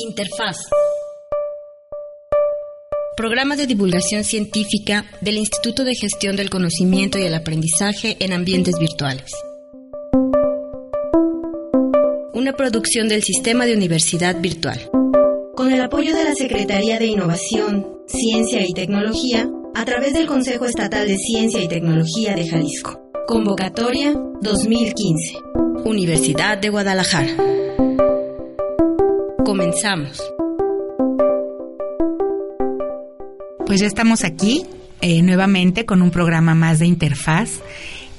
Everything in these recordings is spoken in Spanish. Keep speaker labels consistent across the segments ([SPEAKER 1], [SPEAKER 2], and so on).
[SPEAKER 1] Interfaz. Programa de divulgación científica del Instituto de Gestión del Conocimiento y el Aprendizaje en Ambientes Virtuales. Una producción del Sistema de Universidad Virtual. Con el apoyo de la Secretaría de Innovación, Ciencia y Tecnología a través del Consejo Estatal de Ciencia y Tecnología de Jalisco. Convocatoria 2015. Universidad de Guadalajara. Comenzamos.
[SPEAKER 2] Pues ya estamos aquí eh, nuevamente con un programa más de interfaz,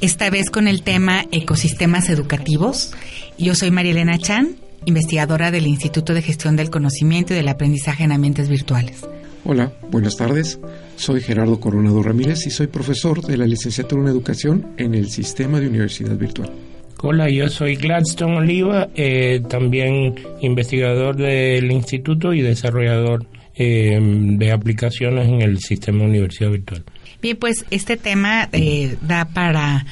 [SPEAKER 2] esta vez con el tema ecosistemas educativos. Yo soy María Elena Chan, investigadora del Instituto de Gestión del Conocimiento y del Aprendizaje en Ambientes Virtuales.
[SPEAKER 3] Hola, buenas tardes. Soy Gerardo Coronado Ramírez y soy profesor de la licenciatura en Educación en el Sistema de Universidad Virtual.
[SPEAKER 4] Hola, yo soy Gladstone Oliva, eh, también investigador del instituto y desarrollador eh, de aplicaciones en el sistema universidad virtual.
[SPEAKER 2] Bien, pues este tema eh, da para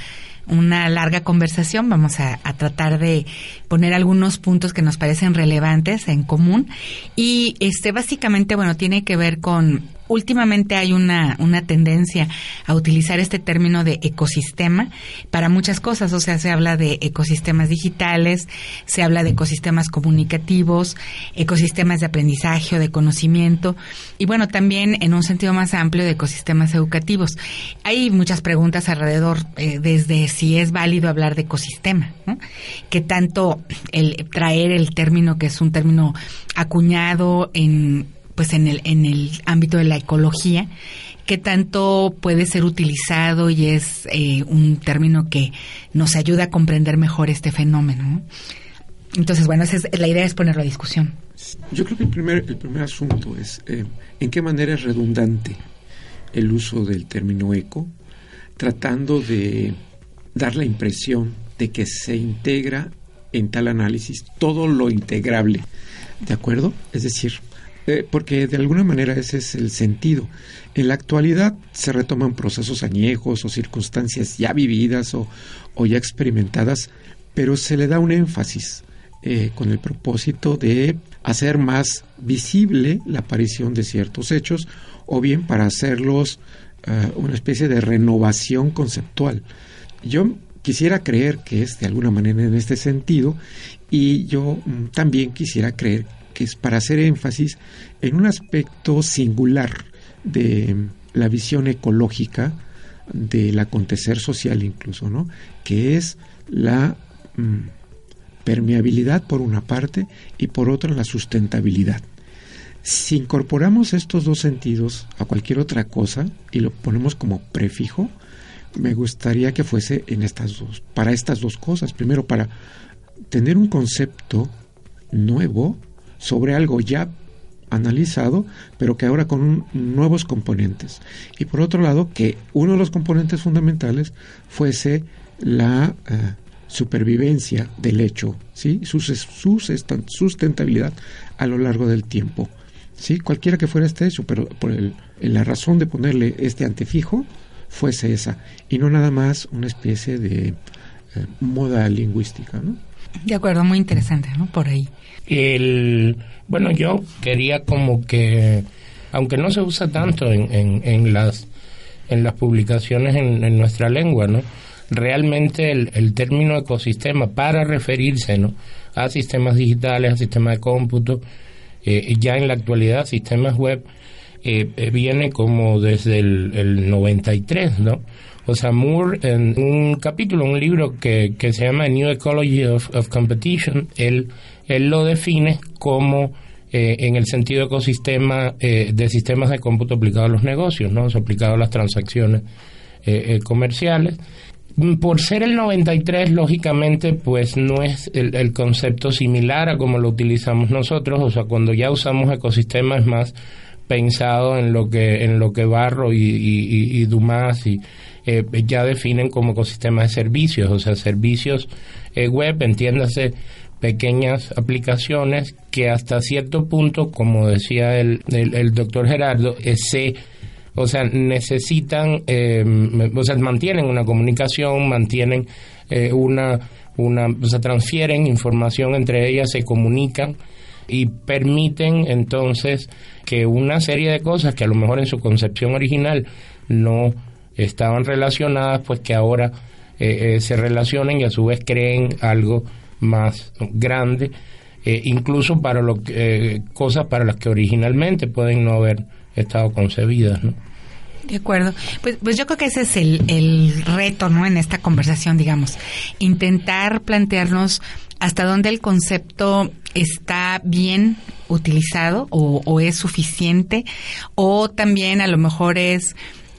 [SPEAKER 2] una larga conversación. Vamos a, a, tratar de poner algunos puntos que nos parecen relevantes en común. Y este básicamente, bueno, tiene que ver con últimamente hay una, una tendencia a utilizar este término de ecosistema para muchas cosas. O sea, se habla de ecosistemas digitales, se habla de ecosistemas comunicativos, ecosistemas de aprendizaje o de conocimiento y bueno, también en un sentido más amplio de ecosistemas educativos. Hay muchas preguntas alrededor eh, desde si es válido hablar de ecosistema, ¿no? que tanto el traer el término que es un término acuñado en pues en el, en el ámbito de la ecología, qué tanto puede ser utilizado y es eh, un término que nos ayuda a comprender mejor este fenómeno. Entonces, bueno, esa es, la idea es ponerlo a discusión.
[SPEAKER 3] Yo creo que el primer, el primer asunto es eh, en qué manera es redundante el uso del término eco, tratando de dar la impresión de que se integra en tal análisis todo lo integrable, ¿de acuerdo? Es decir, eh, porque de alguna manera ese es el sentido. En la actualidad se retoman procesos añejos o circunstancias ya vividas o, ya experimentadas, pero se le da un énfasis eh, con el propósito de hacer más visible la aparición de ciertos hechos o bien para hacerlos eh, una especie de renovación conceptual. Yo quisiera creer que es de alguna manera en este sentido y yo mm, también quisiera creer que es para hacer énfasis en un aspecto singular de la visión ecológica del acontecer social incluso, ¿no? Que es la mm, permeabilidad por una parte y por otra la sustentabilidad. Si incorporamos estos dos sentidos a cualquier otra cosa y lo ponemos como prefijo, me gustaría que fuese en estas dos, para estas dos cosas. Primero, para tener un concepto nuevo sobre algo ya analizado, pero que ahora con nuevos componentes. Y por otro lado, que uno de los componentes fundamentales fuese la eh, supervivencia del hecho, ¿sí? su, sustentabilidad a lo largo del tiempo. ¿sí? Cualquiera que fuera este hecho, pero por la razón de ponerle este antefijo fuese esa, y no nada más una especie de eh, moda lingüística.
[SPEAKER 2] De acuerdo, muy interesante, ¿no? Por ahí.
[SPEAKER 4] El, bueno, yo quería como que, aunque no se usa tanto en, en, las, en las publicaciones en, nuestra lengua, ¿no? Realmente el, término ecosistema para referirse, ¿no? A sistemas digitales, a sistemas de cómputo, eh, ya en la actualidad sistemas web, eh, eh, viene como desde el, el 93, ¿no? O sea, Moore, en un capítulo, un libro que, que se llama New Ecology of, Competition, él, él lo define como eh, en el sentido ecosistema eh, de sistemas de cómputo aplicado a los negocios, ¿no? Aplicado a las transacciones eh, comerciales. Por ser el 93, lógicamente, pues no es el, concepto similar a como lo utilizamos nosotros, o sea, cuando ya usamos ecosistema es más pensado en lo que en lo que Barro y, y, Dumas y eh, ya definen como ecosistema de servicios, o sea, servicios eh, web, entiéndase pequeñas aplicaciones que hasta cierto punto, como decía el, el, doctor Gerardo, eh, se o sea, necesitan, o sea, mantienen una comunicación, mantienen una, una, o sea, transfieren información entre ellas, se comunican y permiten entonces que una serie de cosas que a lo mejor en su concepción original no estaban relacionadas, pues que ahora eh, eh, se relacionen y a su vez creen algo más grande, eh, incluso para lo cosas para las que originalmente pueden no haber estado concebidas, ¿no?
[SPEAKER 2] De acuerdo. Pues, pues yo creo que ese es el, el reto, ¿no? En esta conversación, digamos. Intentar plantearnos hasta dónde el concepto está bien utilizado o, o, es suficiente o también a lo mejor es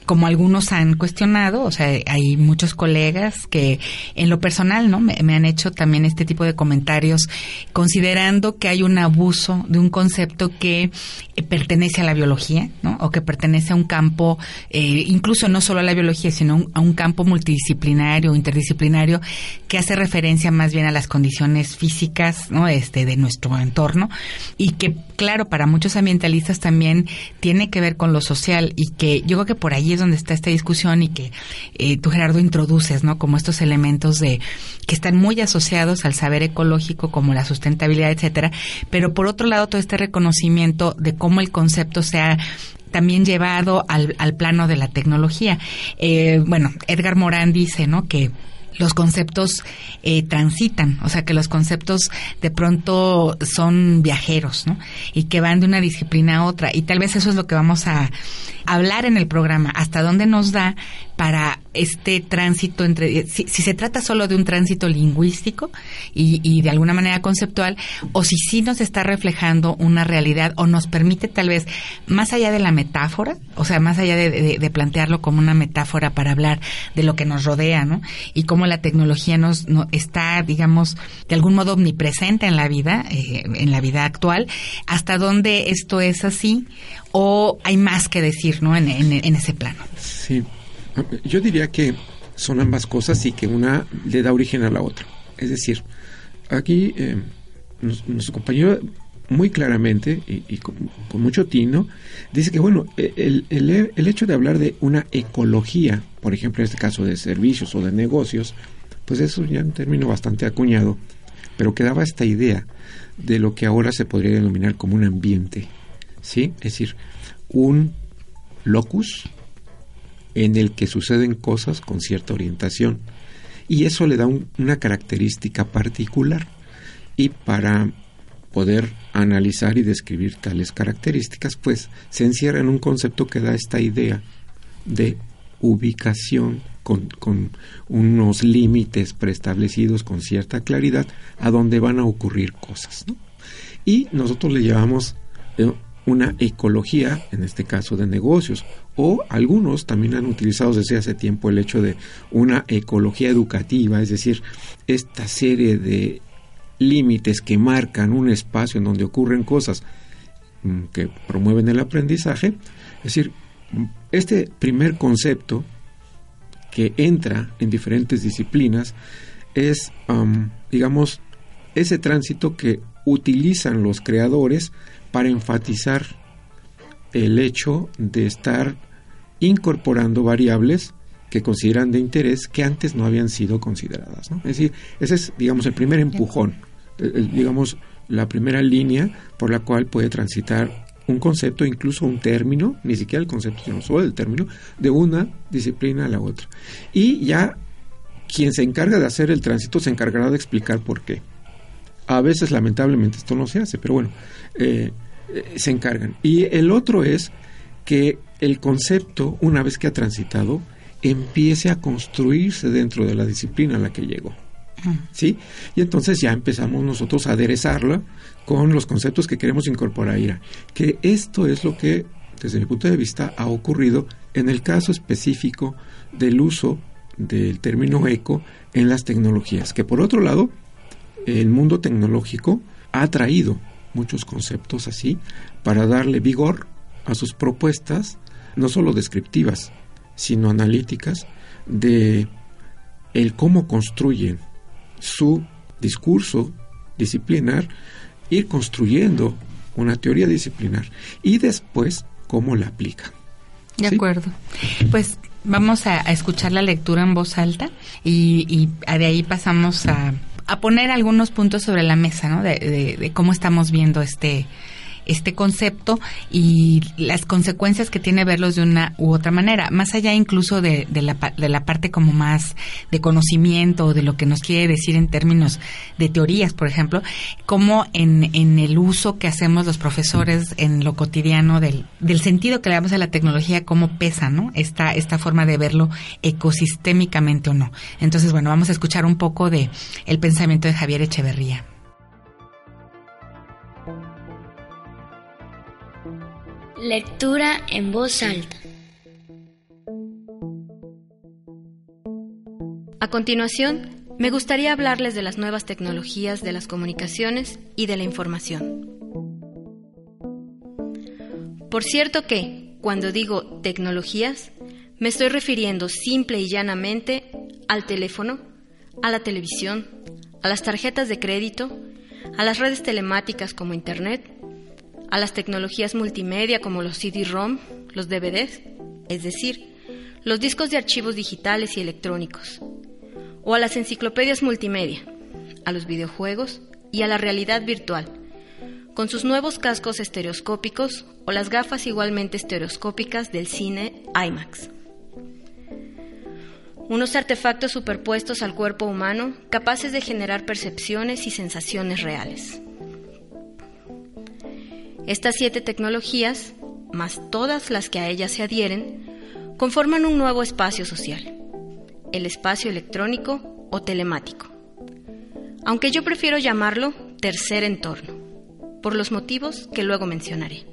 [SPEAKER 2] como algunos han cuestionado, o sea, hay muchos colegas que en lo personal, ¿no? Me, han hecho también este tipo de comentarios considerando que hay un abuso de un concepto que eh, pertenece a la biología, ¿no? O que pertenece a un campo, eh, incluso no solo a la biología, sino a un campo multidisciplinario, interdisciplinario, que hace referencia más bien a las condiciones físicas, ¿no? Este, de nuestro entorno y que, claro, para muchos ambientalistas también tiene que ver con lo social y que yo creo que por ahí es donde está esta discusión y que eh, tú, Gerardo, introduces, ¿no? Como estos elementos de que están muy asociados al saber ecológico, como la sustentabilidad, etcétera, pero por otro lado todo este reconocimiento de cómo el concepto se ha también llevado al, al plano de la tecnología. Eh, bueno, Edgar Morán dice, ¿no? Que los conceptos eh, transitan, o sea que los conceptos de pronto son viajeros, ¿no? Y que van de una disciplina a otra. Y tal vez eso es lo que vamos a hablar en el programa, hasta dónde nos da para este tránsito entre, si, se trata solo de un tránsito lingüístico y, de alguna manera conceptual, o si sí nos está reflejando una realidad o nos permite tal vez, más allá de la metáfora, o sea, más allá de, plantearlo como una metáfora para hablar de lo que nos rodea, ¿no? Y cómo la tecnología nos, está, digamos, de algún modo omnipresente en la vida, eh, en la vida actual, hasta dónde esto es así o hay más que decir, ¿no? En, en ese plano.
[SPEAKER 3] Sí. Yo diría que son ambas cosas y que una le da origen a la otra. Es decir, aquí eh, nuestro compañero muy claramente y, con, mucho tino dice que, bueno, e, el, el, el, hecho de hablar de una ecología, por ejemplo, en este caso de servicios o de negocios, pues eso ya es un término bastante acuñado, pero que daba esta idea de lo que ahora se podría denominar como un ambiente, ¿sí? Es decir, un locus en el que suceden cosas con cierta orientación. Y eso le da una característica particular. Y para poder analizar y describir tales características, pues se encierra en un concepto que da esta idea de ubicación con, con unos límites preestablecidos con cierta claridad a donde van a ocurrir cosas. Y nosotros le llamamos eh, una ecología, en este caso de negocios, o algunos también han utilizado desde hace tiempo el hecho de una ecología educativa, es decir, esta serie de límites que marcan un espacio en donde ocurren cosas mm, que promueven el aprendizaje, es decir, este primer concepto que entra en diferentes disciplinas es, digamos, ese tránsito que utilizan los creadores para enfatizar el hecho de estar incorporando variables que consideran de interés que antes no habían sido consideradas. Es decir, ese es, digamos, el primer empujón, digamos, la primera línea por la cual puede transitar un concepto, incluso un término, ni siquiera el concepto, sino solo el término, de una disciplina a la otra. Y ya quien se encarga de hacer el tránsito se encargará de explicar por qué. A veces, lamentablemente, esto no se hace, pero bueno, eh, eh, se encargan. Y el otro es que el concepto, una vez que ha transitado, empiece a construirse dentro de la disciplina a la que llegó. ¿Sí? Y entonces ya empezamos nosotros a aderezarla con los conceptos que queremos incorporar. Que esto es lo que, desde mi punto de vista, ha ocurrido en el caso específico del uso del término eco en las tecnologías, que por otro lado, el mundo tecnológico ha traído muchos conceptos así para darle vigor a sus propuestas, no solo descriptivas, sino analíticas, de el cómo construyen su discurso disciplinar, ir construyendo una teoría disciplinar y después cómo la aplican.
[SPEAKER 2] De acuerdo. Pues vamos a, escuchar la lectura en voz alta y, de ahí pasamos a, poner algunos puntos sobre la mesa, ¿no? de cómo estamos viendo este este concepto y las consecuencias que tiene verlos de una u otra manera, más allá incluso de, la, de la parte como más de conocimiento de lo que nos quiere decir en términos de teorías, por ejemplo, como en, en el uso que hacemos los profesores en lo cotidiano del, del sentido que le damos a la tecnología, cómo pesa, ¿no? Esta, esta forma de verlo ecosistémicamente o no. Entonces, bueno, vamos a escuchar un poco de el pensamiento de Javier Echeverría.
[SPEAKER 5] Lectura en voz alta.
[SPEAKER 1] A continuación, me gustaría hablarles de las nuevas tecnologías de las comunicaciones y de la información. Por cierto que, cuando digo tecnologías, me estoy refiriendo simple y llanamente al teléfono, a la televisión, a las tarjetas de crédito, a las redes telemáticas como Internet, a las tecnologías multimedia como los CD-ROM, los DVDs, es decir, los discos de archivos digitales y electrónicos, o a las enciclopedias multimedia, a los videojuegos y a la realidad virtual, con sus nuevos cascos estereoscópicos o las gafas igualmente estereoscópicas del cine IMAX. Unos artefactos superpuestos al cuerpo humano capaces de generar percepciones y sensaciones reales. Estas siete tecnologías, más todas las que a ellas se adhieren, conforman un nuevo espacio social, el espacio electrónico o telemático, aunque yo prefiero llamarlo tercer entorno, por los motivos que luego mencionaré.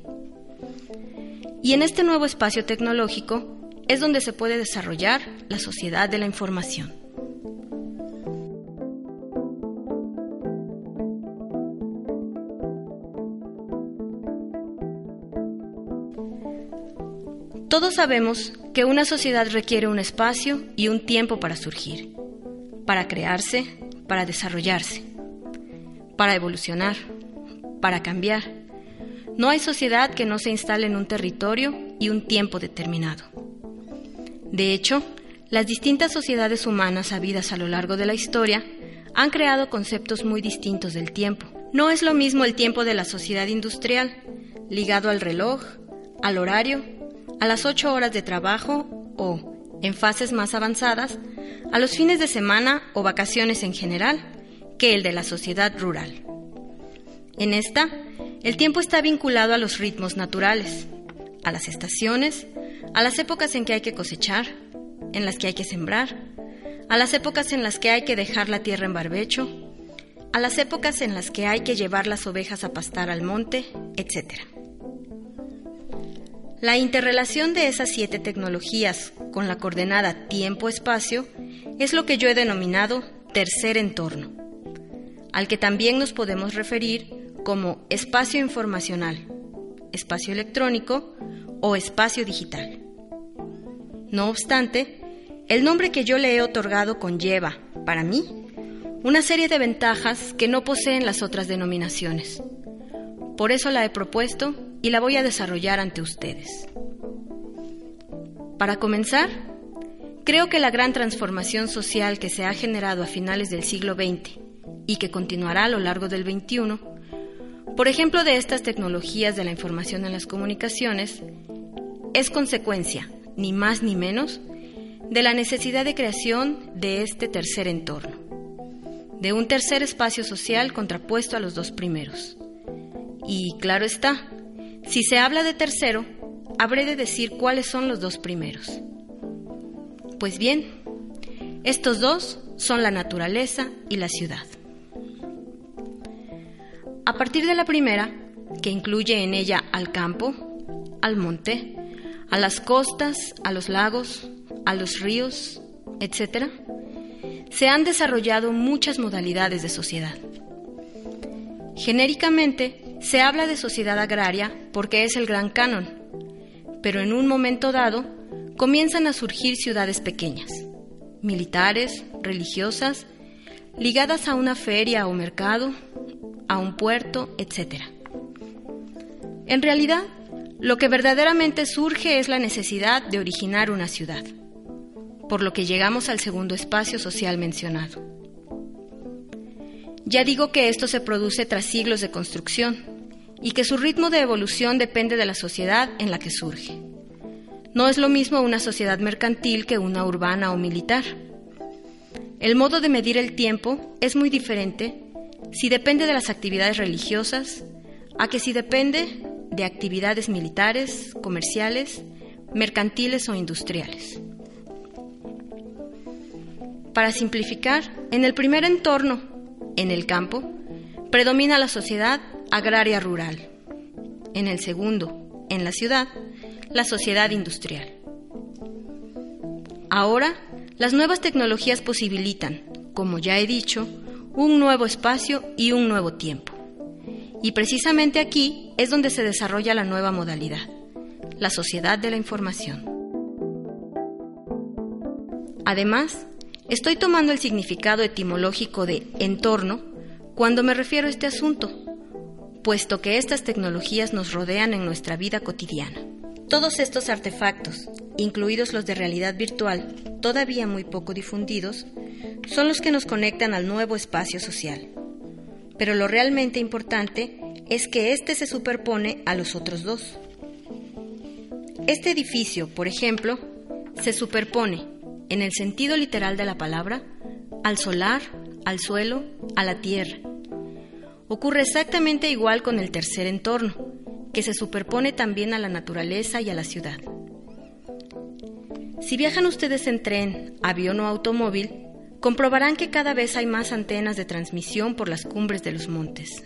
[SPEAKER 1] Y en este nuevo espacio tecnológico es donde se puede desarrollar la sociedad de la información. Todos sabemos que una sociedad requiere un espacio y un tiempo para surgir, para crearse, para desarrollarse, para evolucionar, para cambiar. No hay sociedad que no se instale en un territorio y un tiempo determinado. De hecho, las distintas sociedades humanas habidas a lo largo de la historia han creado conceptos muy distintos del tiempo. No es lo mismo el tiempo de la sociedad industrial, ligado al reloj, al horario a las ocho horas de trabajo o, en fases más avanzadas, a los fines de semana o vacaciones en general, que el de la sociedad rural. En esta, el tiempo está vinculado a los ritmos naturales, a las estaciones, a las épocas en que hay que cosechar, en las que hay que sembrar, a las épocas en las que hay que dejar la tierra en barbecho, a las épocas en las que hay que llevar las ovejas a pastar al monte, etc. La interrelación de esas siete tecnologías con la coordenada tiempo-espacio es lo que yo he denominado tercer entorno, al que también nos podemos referir como espacio informacional, espacio electrónico o espacio digital. No obstante, el nombre que yo le he otorgado conlleva, para mí, una serie de ventajas que no poseen las otras denominaciones. Por eso la he propuesto y la voy a desarrollar ante ustedes. Para comenzar, creo que la gran transformación social que se ha generado a finales del siglo XX y que continuará a lo largo del XXI, por ejemplo de estas tecnologías de la información en las comunicaciones, es consecuencia, ni más ni menos, de la necesidad de creación de este tercer entorno, de un tercer espacio social contrapuesto a los dos primeros. Y claro está, si se habla de tercero, habré de decir cuáles son los dos primeros. Pues bien, estos dos son la naturaleza y la ciudad. A partir de la primera, que incluye en ella al campo, al monte, a las costas, a los lagos, a los ríos, etc., se han desarrollado muchas modalidades de sociedad. Genéricamente, se habla de sociedad agraria porque es el gran canon, pero en un momento dado comienzan a surgir ciudades pequeñas, militares, religiosas, ligadas a una feria o mercado, a un puerto, etc. En realidad, lo que verdaderamente surge es la necesidad de originar una ciudad, por lo que llegamos al segundo espacio social mencionado. Ya digo que esto se produce tras siglos de construcción y que su ritmo de evolución depende de la sociedad en la que surge. No es lo mismo una sociedad mercantil que una urbana o militar. El modo de medir el tiempo es muy diferente si depende de las actividades religiosas a que si depende de actividades militares, comerciales, mercantiles o industriales. Para simplificar, en el primer entorno, en el campo, predomina la sociedad agraria rural. En el segundo, en la ciudad, la sociedad industrial. Ahora, las nuevas tecnologías posibilitan, como ya he dicho, un nuevo espacio y un nuevo tiempo. Y precisamente aquí es donde se desarrolla la nueva modalidad, la sociedad de la información. Además, estoy tomando el significado etimológico de entorno cuando me refiero a este asunto, puesto que estas tecnologías nos rodean en nuestra vida cotidiana. Todos estos artefactos, incluidos los de realidad virtual, todavía muy poco difundidos, son los que nos conectan al nuevo espacio social. Pero lo realmente importante es que éste se superpone a los otros dos. Este edificio, por ejemplo, se superpone, en el sentido literal de la palabra, al solar, al suelo, a la tierra. Ocurre exactamente igual con el tercer entorno, que se superpone también a la naturaleza y a la ciudad. Si viajan ustedes en tren, avión o automóvil, comprobarán que cada vez hay más antenas de transmisión por las cumbres de los montes.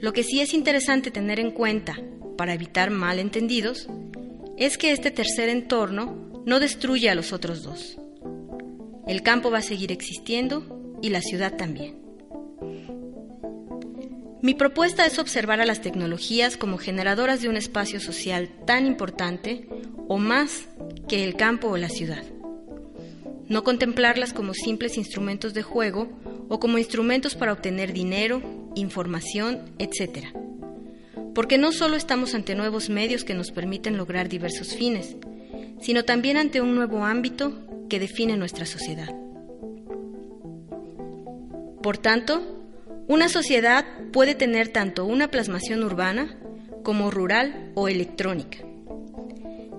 [SPEAKER 1] Lo que sí es interesante tener en cuenta, para evitar malentendidos, es que este tercer entorno no destruye a los otros dos. El campo va a seguir existiendo y la ciudad también. Mi propuesta es observar a las tecnologías como generadoras de un espacio social tan importante o más que el campo o la ciudad no contemplarlas como simples instrumentos de juego o como instrumentos para obtener dinero, información, etc. Porque no solo estamos ante nuevos medios que nos permiten lograr diversos fines, sino también ante un nuevo ámbito que define nuestra sociedad. Por tanto, una sociedad puede tener tanto una plasmación urbana como rural o electrónica.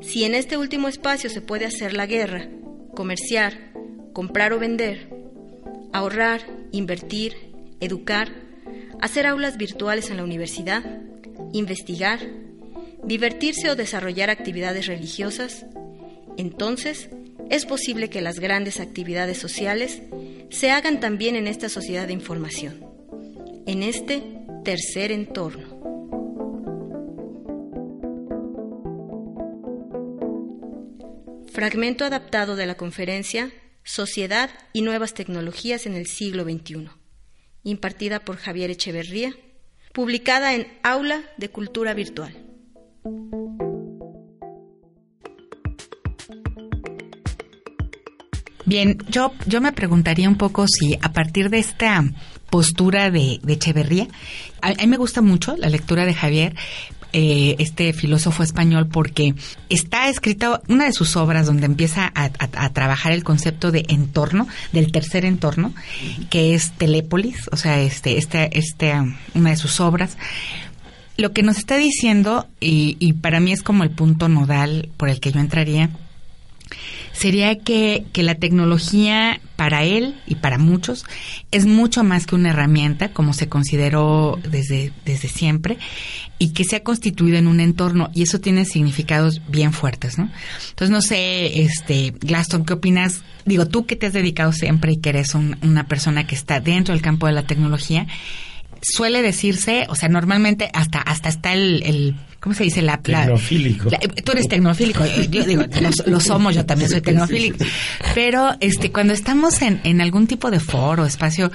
[SPEAKER 1] Si en este último espacio se puede hacer la guerra, comerciar, comprar o vender, ahorrar, invertir, educar, hacer aulas virtuales en la universidad, investigar, divertirse o desarrollar actividades religiosas, entonces es posible que las grandes actividades sociales se hagan también en esta sociedad de información, en este tercer entorno. Fragmento adaptado de la conferencia Sociedad y Nuevas Tecnologías en el siglo XXI, impartida por Javier Echeverría, publicada en Aula de Cultura Virtual.
[SPEAKER 2] Bien, yo, yo me preguntaría un poco si a partir de esta postura de, Echeverría, a, mí me gusta mucho la lectura de Javier, eh, este filósofo español porque está escrita una de sus obras donde empieza a, trabajar el concepto de entorno, del tercer entorno, que es Telépolis, o sea, este, este, este, una de sus obras. Lo que nos está diciendo, y, y para mí es como el punto nodal por el que yo entraría, sería que, que, la tecnología para él y para muchos es mucho más que una herramienta, como se consideró desde, desde siempre, y que se ha constituido en un entorno, y eso tiene significados bien fuertes, ¿no? Entonces, no sé, este, Glaston, ¿qué opinas? Digo, tú que te has dedicado siempre y que eres una persona que está dentro del campo de la tecnología, suele decirse, o sea, normalmente hasta, hasta está el ¿cómo se dice? La,
[SPEAKER 4] tecnofílico.
[SPEAKER 2] tú eres tecnofílico, yo digo, lo, somos, yo también soy tecnofílico. Pero este, cuando estamos en, en algún tipo de foro, espacio,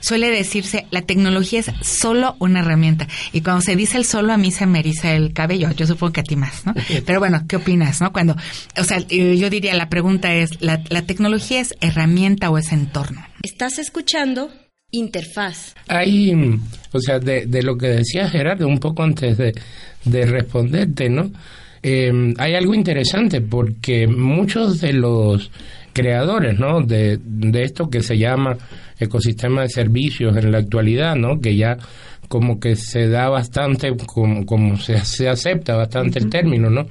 [SPEAKER 2] suele decirse, la tecnología es solo una herramienta. Y cuando se dice el solo, a mí se me eriza el cabello. Yo supongo que a ti más, ¿no? Pero bueno, ¿qué opinas, no? Cuando, o sea, yo diría, la pregunta es, ¿la, la tecnología es herramienta o es entorno?
[SPEAKER 1] Estás escuchando interfaz.
[SPEAKER 4] Hay, o sea, de, de lo que decía Gerardo un poco antes de, de responderte, ¿no? Eh, hay algo interesante porque muchos de los creadores, ¿no? De, de esto que se llama ecosistema de servicios en la actualidad, ¿no? Que ya como que se da bastante, como, como se, se acepta bastante el término, ¿no?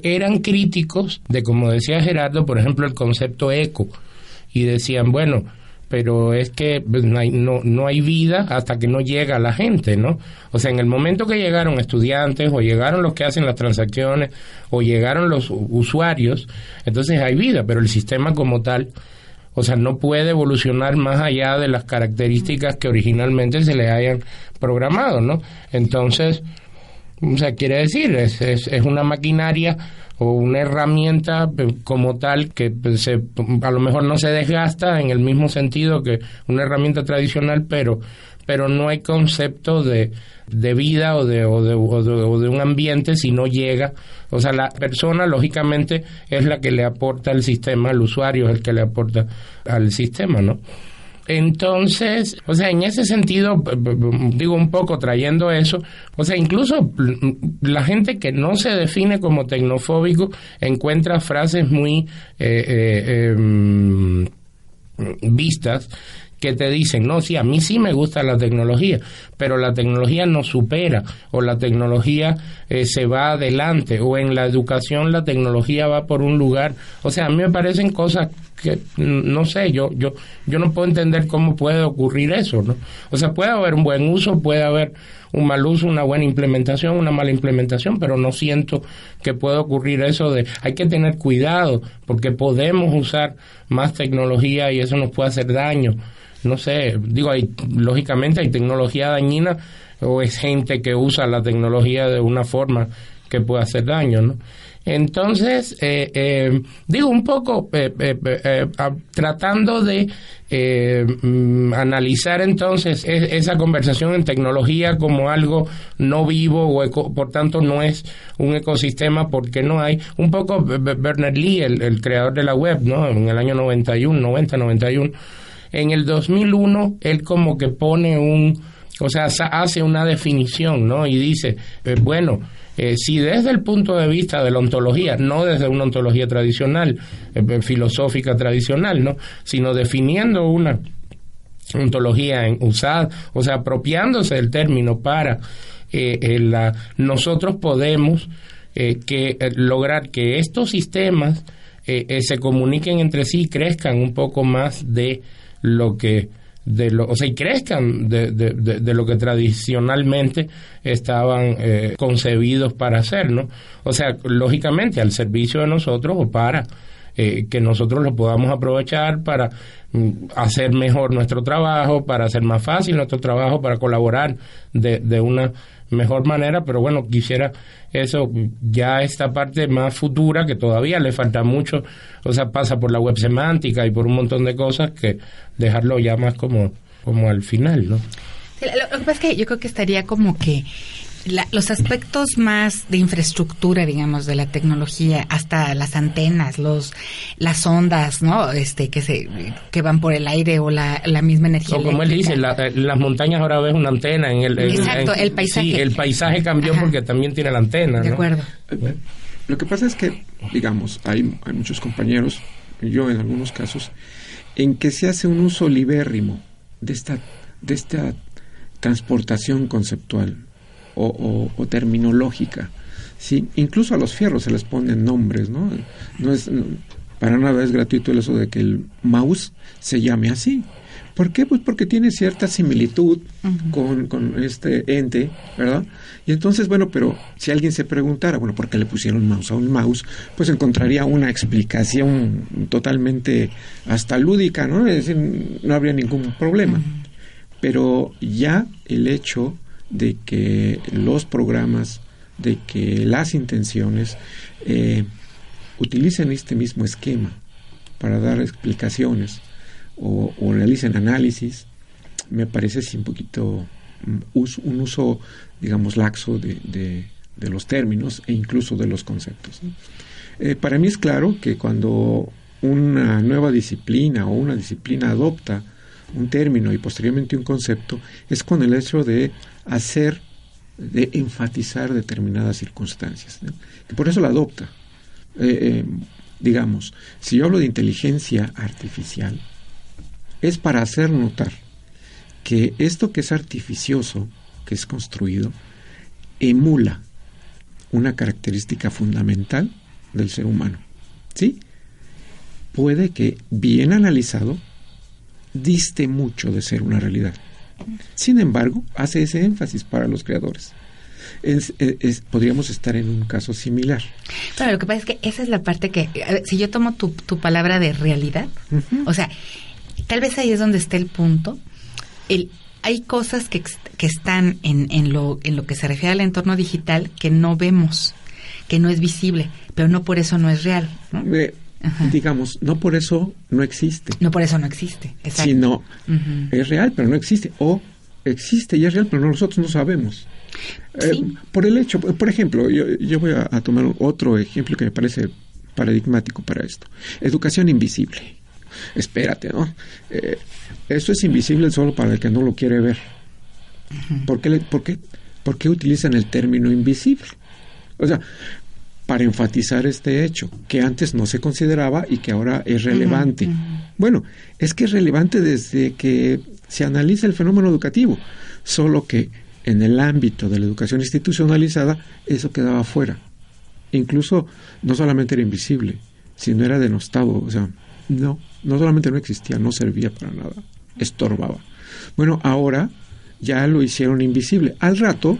[SPEAKER 4] Eran críticos de, como decía Gerardo, por ejemplo, el concepto eco. Y decían, bueno, pero es que pues, no hay, no, no hay vida hasta que no llega la gente, ¿no? O sea, en el momento que llegaron estudiantes o llegaron los que hacen las transacciones o llegaron los usuarios, entonces hay vida, pero el sistema como tal, o sea, no puede evolucionar más allá de las características que originalmente se le hayan programado, ¿no? Entonces, o sea, quiere decir, es, es, una maquinaria o una herramienta eh, como tal que pues, se, a lo mejor no se desgasta en el mismo sentido que una herramienta tradicional, pero, pero no hay concepto de, de vida o de, o, de, o, de, un ambiente si no llega. O sea, la persona lógicamente es la que le aporta al sistema, el usuario es el que le aporta al sistema, ¿no? Entonces, o sea, en ese sentido, digo un poco trayendo eso, o sea, incluso la gente que no se define como tecnofóbico encuentra frases muy eh, eh, em, vistas que te dicen, no, sí, a mí sí me gusta la tecnología, pero la tecnología no supera o la tecnología eh, se va adelante o en la educación la tecnología va por un lugar. O sea, a mí me parecen cosas que no sé, yo yo yo no puedo entender cómo puede ocurrir eso, ¿no? O sea, puede haber un buen uso, puede haber un mal uso, una buena implementación, una mala implementación, pero no siento que pueda ocurrir eso de hay que tener cuidado porque podemos usar más tecnología y eso nos puede hacer daño no sé, digo, hay, lógicamente hay tecnología dañina o es gente que usa la tecnología de una forma que puede hacer daño, ¿no? Entonces, eh, eh, digo un poco, eh, tratando de mm, analizar entonces esa conversación en tecnología como algo no vivo o por tanto no es un ecosistema porque no hay, un poco Bernard Lee, el, el creador de la web, ¿no? En el año 91, 90, 91 en el 2001 él como que pone un, o sea, hace una definición, ¿no? Y dice, eh, bueno, eh, si desde el punto de vista de la ontología, no desde una ontología tradicional, eh, filosófica tradicional, ¿no? Sino definiendo una ontología en, usada, o sea, apropiándose del término para la, nosotros podemos que, lograr que estos sistemas se comuniquen entre sí y crezcan un poco más de lo que de lo, o sea, y crezcan de, de, de, lo que tradicionalmente estaban eh, concebidos para hacer, ¿no? O sea, lógicamente al servicio de nosotros o para eh, que nosotros lo podamos aprovechar para mm, hacer mejor nuestro trabajo, para hacer más fácil nuestro trabajo, para colaborar de, de una mejor manera, pero bueno, quisiera eso, ya esta parte más futura, que todavía le falta mucho, o sea, pasa por la web semántica y por un montón de cosas, que dejarlo ya más como, como al final, ¿no?
[SPEAKER 2] lo que pasa es que yo creo que estaría como que los aspectos más de infraestructura, digamos, de la tecnología, hasta las antenas, los, las ondas, ¿no? Este, que se, que van por el aire o la, la misma energía.
[SPEAKER 4] O como él dice, las montañas ahora ves una antena en el.
[SPEAKER 2] Exacto, el paisaje.
[SPEAKER 4] Sí, el paisaje cambió porque también tiene la antena.
[SPEAKER 2] De acuerdo.
[SPEAKER 3] Lo que pasa es que, digamos, hay, hay muchos compañeros, yo en algunos casos, en que se hace un uso libérrimo de esta, de esta transportación conceptual o, terminológica. ¿sí? Incluso a los fierros se les ponen nombres, ¿no? No es, para nada es gratuito el eso de que el mouse se llame así. ¿Por qué? Pues porque tiene cierta similitud con, con, este ente, ¿verdad? Y entonces, bueno, pero si alguien se preguntara, bueno, ¿por qué le pusieron mouse a un mouse? Pues encontraría una explicación totalmente hasta lúdica, ¿no? Es decir, no habría ningún problema. Pero ya el hecho de que los programas de que las intenciones eh, utilicen este mismo esquema para dar explicaciones o, realicen análisis, me parece un poquito mm, un uso, digamos, laxo de, los términos e incluso de los conceptos. Eh, para mí es claro que cuando una nueva disciplina o una disciplina adopta un término y posteriormente un concepto, es con el hecho de hacer, de enfatizar determinadas circunstancias. Por eso la adopta. Eh, eh, digamos, si yo hablo de inteligencia artificial, es para hacer notar que esto que es artificioso, que es construido, emula una característica fundamental del ser humano. ¿Sí? Puede que, bien analizado, diste mucho de ser una realidad. Sin embargo, hace ese énfasis para los creadores. podríamos estar en un caso similar.
[SPEAKER 2] Claro, lo que pasa es que esa es la parte que, si yo tomo tu, palabra de realidad, o sea, tal vez ahí es donde está el punto. El, hay cosas que, que están en, en, lo, en lo que se refiere al entorno digital que no vemos, que no es visible, pero no por eso no es real. ¿no?
[SPEAKER 3] Digamos, no por eso no existe.
[SPEAKER 2] No por eso no existe, exacto.
[SPEAKER 3] Sino es real, pero no existe. O existe y es real, pero nosotros no sabemos. Eh, por el hecho, por ejemplo, yo, voy a, tomar otro ejemplo que me parece paradigmático para esto. Educación invisible. Espérate, ¿no? Eh, eso es invisible solo para el que no lo quiere ver. ¿Por, qué, por, qué, ¿Por qué utilizan el término invisible? O sea, para enfatizar este hecho, que antes no se consideraba y que ahora es relevante. Bueno, es que es relevante desde que se analiza el fenómeno educativo, solo que en el ámbito de la educación institucionalizada eso quedaba fuera. Incluso no solamente era invisible, sino era denostado, o sea, no, no solamente no existía, no servía para nada, estorbaba. Bueno, ahora ya lo hicieron invisible. Al rato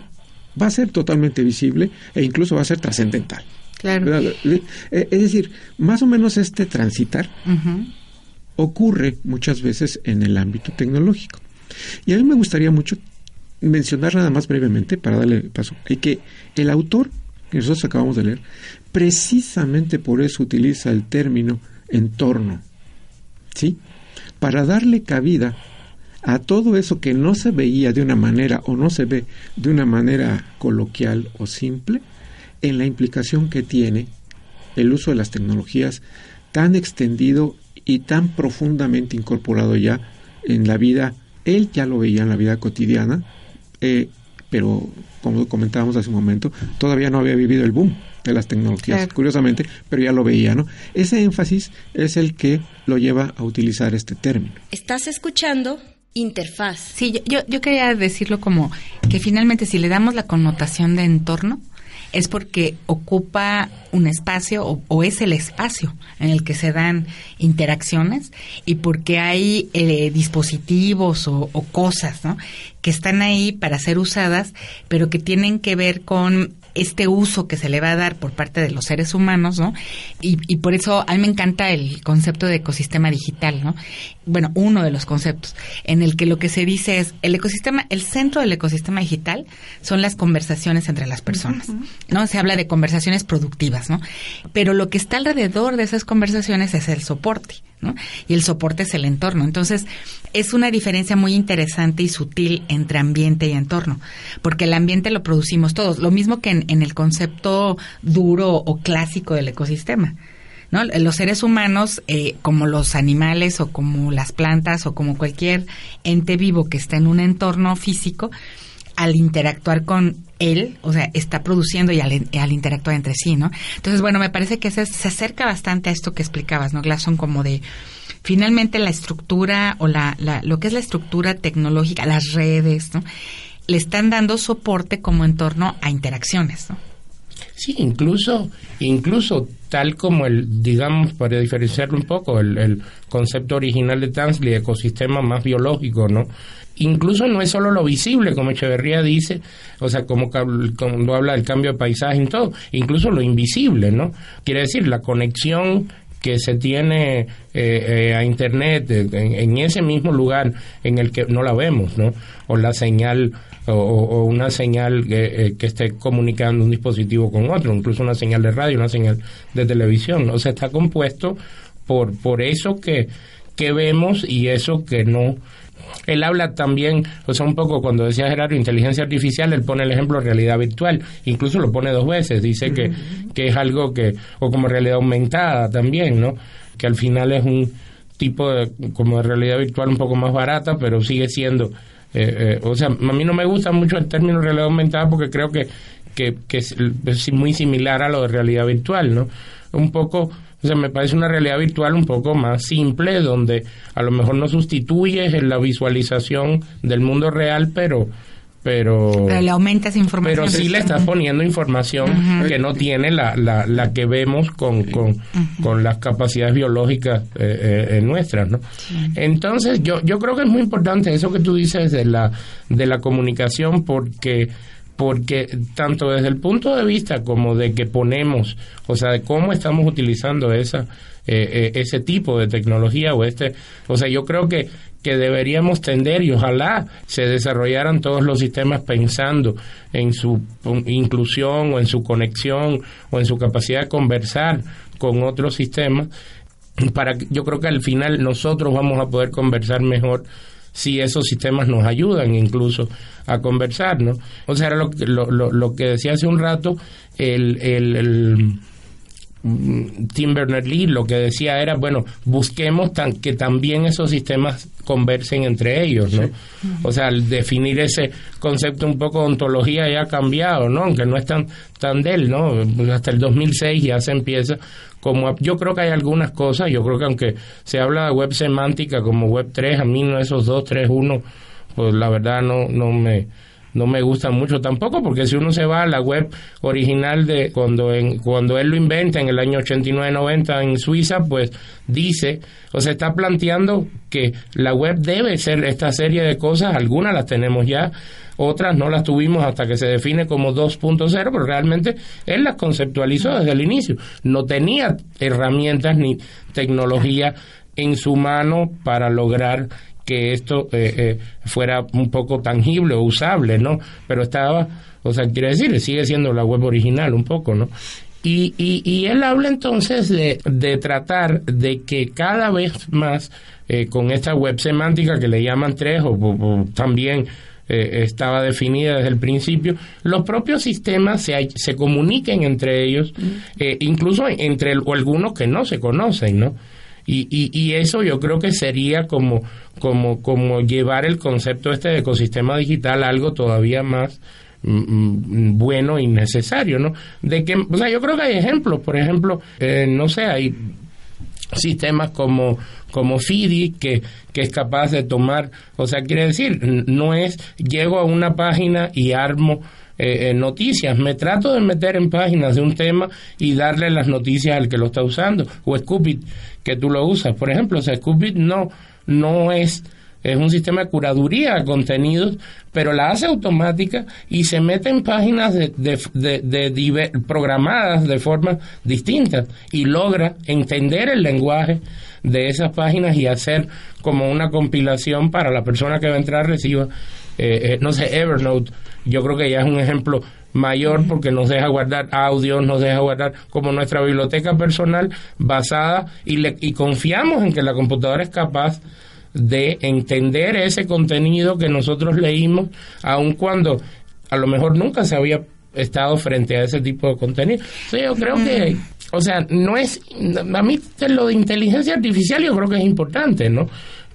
[SPEAKER 3] va a ser totalmente visible e incluso va a ser trascendental.
[SPEAKER 2] Claro.
[SPEAKER 3] Eh, es decir, más o menos este transitar ocurre muchas veces en el ámbito tecnológico. Y a mí me gustaría mucho mencionar nada más brevemente, para darle paso, que el autor que nosotros acabamos de leer, precisamente por eso utiliza el término entorno, ¿sí? Para darle cabida a todo eso que no se veía de una manera o no se ve de una manera coloquial o simple, en la implicación que tiene el uso de las tecnologías tan extendido y tan profundamente incorporado ya en la vida, él ya lo veía en la vida cotidiana, eh, pero como comentábamos hace un momento, todavía no había vivido el boom de las tecnologías, curiosamente, pero ya lo veía, ¿no? Ese énfasis es el que lo lleva a utilizar este término.
[SPEAKER 1] Estás escuchando interfaz.
[SPEAKER 2] Sí, yo, yo quería decirlo como que finalmente si le damos la connotación de entorno, es porque ocupa un espacio o, es el espacio en el que se dan interacciones y porque hay eh, dispositivos o, o cosas ¿no? que están ahí para ser usadas, pero que tienen que ver con este uso que se le va a dar por parte de los seres humanos, ¿no? Y, y, por eso a mí me encanta el concepto de ecosistema digital, ¿no? Bueno, uno de los conceptos, en el que lo que se dice es, el ecosistema, el centro del ecosistema digital son las conversaciones entre las personas, ¿no? Se habla de conversaciones productivas, ¿no? Pero lo que está alrededor de esas conversaciones es el soporte, ¿no? Y el soporte es el entorno. Entonces, es una diferencia muy interesante y sutil entre ambiente y entorno, porque el ambiente lo producimos todos, lo mismo que en, el concepto duro o clásico del ecosistema. ¿No? Los seres humanos, eh, como los animales o como las plantas o como cualquier ente vivo que está en un entorno físico, al interactuar con él, o sea, está produciendo y al, interactuar entre sí, ¿no? Entonces, bueno, me parece que se, se acerca bastante a esto que explicabas, ¿no? Son como de, finalmente la estructura o la, la, lo que es la estructura tecnológica, las redes, ¿no? Le están dando soporte como entorno a interacciones, ¿no?
[SPEAKER 4] Sí, incluso, incluso tal como el, digamos, para diferenciarlo un poco, el, el concepto original de Tansley, ecosistema más biológico, ¿no? incluso no es solo lo visible, como Echeverría dice, o sea, como cuando habla del cambio de paisaje y todo, incluso lo invisible, ¿no? Quiere decir, la conexión que se tiene eh, eh, a internet en, ese mismo lugar en el que no la vemos, ¿no? O la señal o, una señal que, que, esté comunicando un dispositivo con otro, incluso una señal de radio, una señal de televisión. O sea, está compuesto por, por eso que, que vemos y eso que no él habla también, o sea, un poco cuando decía Gerardo, inteligencia artificial, él pone el ejemplo de realidad virtual, incluso lo pone dos veces, dice que, que es algo que, o como realidad aumentada también, ¿no? Que al final es un tipo de, como de realidad virtual un poco más barata, pero sigue siendo, eh, eh, o sea, a mí no me gusta mucho el término realidad aumentada porque creo que, que, que es muy similar a lo de realidad virtual, ¿no? Un poco o sea, me parece una realidad virtual un poco más simple, donde a lo mejor no sustituyes la visualización del mundo real, pero pero,
[SPEAKER 2] le aumentas información.
[SPEAKER 4] Pero sí le estás poniendo información que no tiene la, la, la que vemos con, con, con las capacidades biológicas eh, eh, nuestras, ¿no? Entonces, yo, yo creo que es muy importante eso que tú dices de la, de la comunicación porque porque tanto desde el punto de vista como de que ponemos, o sea, de cómo estamos utilizando esa eh, eh, ese tipo de tecnología o este, o sea, yo creo que que deberíamos tender y ojalá se desarrollaran todos los sistemas pensando en su inclusión o en su conexión o en su capacidad de conversar con otros sistemas para yo creo que al final nosotros vamos a poder conversar mejor si esos sistemas nos ayudan incluso a conversar, ¿no? O sea, era lo, lo, lo, que decía hace un rato el, el, mm, Tim Berners-Lee lo que decía era, bueno, busquemos tan, que también esos sistemas conversen entre ellos, ¿no? O sea, al definir ese concepto un poco de ontología ya ha cambiado, ¿no? Aunque no es tan, tan de él, ¿no? Hasta el 2006 ya se empieza como yo creo que hay algunas cosas, yo creo que aunque se habla de web semántica como web 3, a mí no esos 2, 3, 1, pues la verdad no, no me no me gusta mucho tampoco porque si uno se va a la web original de cuando en, cuando él lo inventa en el año 89-90 en Suiza pues dice o se está planteando que la web debe ser esta serie de cosas algunas las tenemos ya otras no las tuvimos hasta que se define como 2.0, pero realmente él las conceptualizó desde el inicio. No tenía herramientas ni tecnología en su mano para lograr que esto eh, eh, fuera un poco tangible o usable, ¿no? Pero estaba, o sea, quiere decir, sigue siendo la web original un poco, ¿no? Y, y, él habla entonces de, de, tratar de que cada vez más eh, con esta web semántica que le llaman tres o también eh, estaba definida desde el principio, los propios sistemas se, se comuniquen entre ellos, mm. eh, incluso entre algunos que no se conocen, ¿no? Y, y, eso yo creo que sería como, como, como llevar el concepto este de ecosistema digital a algo todavía más mm, mm, bueno y necesario, ¿no? De que, o sea, yo creo que hay ejemplos, por ejemplo, eh, no sé, hay sistemas como como FIDI que, que es capaz de tomar, o sea, quiere decir, no es llego a una página y armo eh, eh, noticias, me trato de meter en páginas de un tema y darle las noticias al que lo está usando, o Scoopit, que tú lo usas, por ejemplo, Scoopit no, no es es un sistema de curaduría de contenidos, pero la hace automática y se mete en páginas de, de, programadas de forma distinta y logra entender el lenguaje de esas páginas y hacer como una compilación para la persona que va a entrar reciba, eh, eh, no sé, Evernote, yo creo que ya es un ejemplo mayor porque nos deja guardar audios, nos deja guardar como nuestra biblioteca personal basada y, le, y confiamos en que la computadora es capaz de entender ese contenido que nosotros leímos, aun cuando a lo mejor nunca se había estado frente a ese tipo de contenido. yo creo que, o sea, no es, a mí lo de inteligencia artificial yo creo que es importante, ¿no?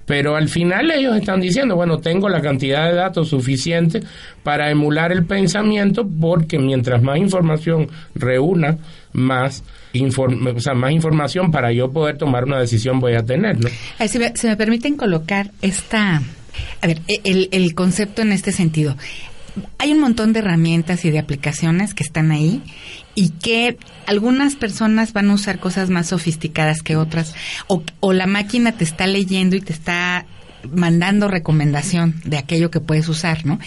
[SPEAKER 4] Pero al final ellos están diciendo, bueno, tengo la cantidad de datos suficiente para emular el pensamiento porque mientras más información reúna, más, o sea, más información para yo poder tomar una decisión voy a tener, ¿no?
[SPEAKER 2] Si me, me permiten colocar esta, a ver, e, el, el concepto en este sentido. Hay un montón de herramientas y de aplicaciones que están ahí y que algunas personas van a usar cosas más sofisticadas que otras o, la máquina te está leyendo y te está mandando recomendación de aquello que puedes usar, ¿no?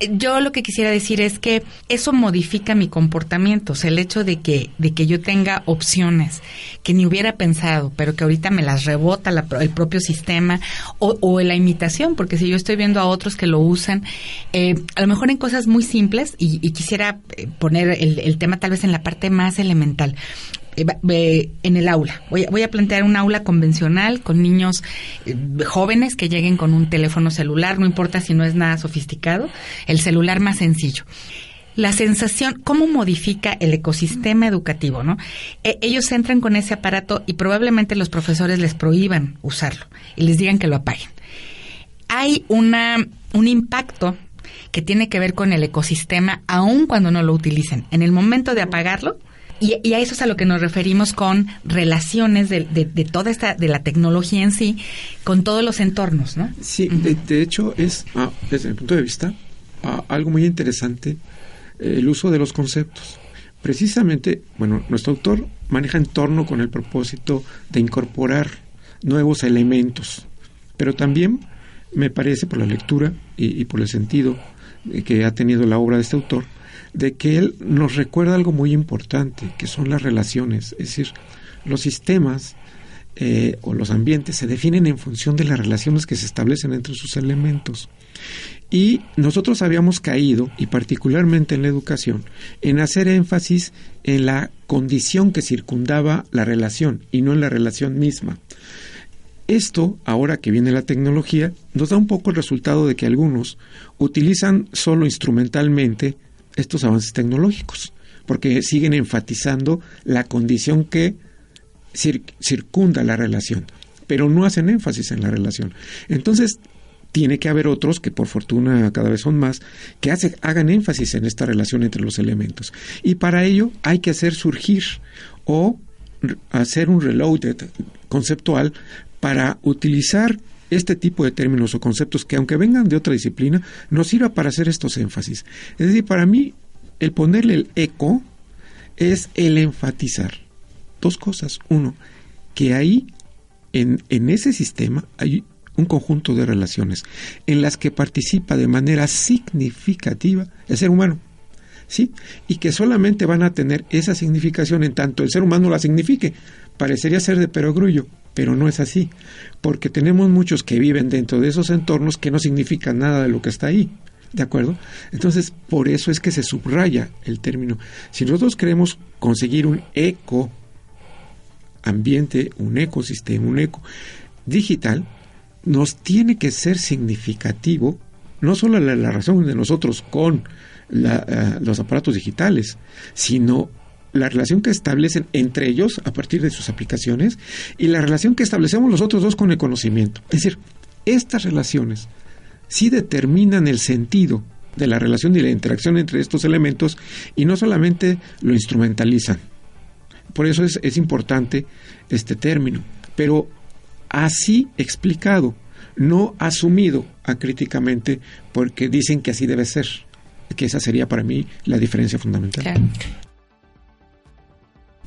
[SPEAKER 2] Yo lo que quisiera decir es que eso modifica mi comportamiento, o sea, el hecho de que, de que yo tenga opciones que ni hubiera pensado, pero que ahorita me las rebota el propio sistema o, o, la imitación, porque si yo estoy viendo a otros que lo usan, eh, a lo mejor en cosas muy simples, y, quisiera eh, poner el, tema tal vez en la parte más elemental en el aula. Voy voy a, plantear un aula convencional con niños eh, jóvenes que lleguen con un teléfono celular, no importa si no es nada sofisticado, el celular más sencillo. La sensación, cómo modifica el ecosistema educativo, ¿no? E, ellos entran con ese aparato y probablemente los profesores les prohíban usarlo y les digan que lo apaguen. Hay una, un impacto que tiene que ver con el ecosistema aun cuando no lo utilicen. En el momento de apagarlo, y, a eso es a lo que nos referimos con relaciones de, toda esta, de la tecnología en sí, con todos los entornos, ¿no?
[SPEAKER 3] Sí, de, hecho es, ah, desde mi punto de vista, ah, algo muy interesante eh, el uso de los conceptos. Precisamente, bueno, nuestro autor maneja entorno con el propósito de incorporar nuevos elementos, pero también me parece por la lectura y por el sentido que ha tenido la obra de este autor, de que él nos recuerda algo muy importante, que son las relaciones. Es decir, los sistemas eh, o los ambientes se definen en función de las relaciones que se establecen entre sus elementos. Y nosotros habíamos caído, y particularmente en la educación, en hacer énfasis en la condición que circundaba la relación y no en la relación misma. Esto, ahora que viene la tecnología, nos da un poco el resultado de que algunos utilizan solo instrumentalmente estos avances tecnológicos, porque siguen enfatizando la condición que circunda la relación, pero no hacen énfasis en la relación. Entonces, tiene que haber otros, que por fortuna cada vez son más, que hagan énfasis en esta relación entre los elementos. Y para ello hay que hacer surgir o hacer un reloaded conceptual para utilizar este tipo de términos o conceptos que aunque vengan de otra disciplina, nos sirva para hacer estos énfasis. Es decir, para mí, el ponerle el eco es el enfatizar dos cosas. Uno, que ahí, en, en ese sistema, hay un conjunto de relaciones en las que participa de manera significativa el ser humano. ¿Sí? Y que solamente van a tener esa significación en tanto el ser humano la signifique. Parecería ser de perogrullo, pero no es así, porque tenemos muchos que viven dentro de esos entornos que no significan nada de lo que está ahí. ¿De acuerdo? Entonces, por eso es que se subraya el término. Si nosotros queremos conseguir un eco ambiente, un ecosistema, un eco digital, nos tiene que ser significativo no solo la, la relación de nosotros con eh, los aparatos digitales, sino la relación que establecen entre ellos a partir de sus aplicaciones y la relación que establecemos los otros dos con el conocimiento. Es decir, estas relaciones sí determinan el sentido de la relación y la interacción entre estos elementos y no solamente lo instrumentalizan. Por eso es, es importante este término, pero así explicado, no asumido acríticamente porque dicen que así debe ser, que esa sería para mí la diferencia fundamental.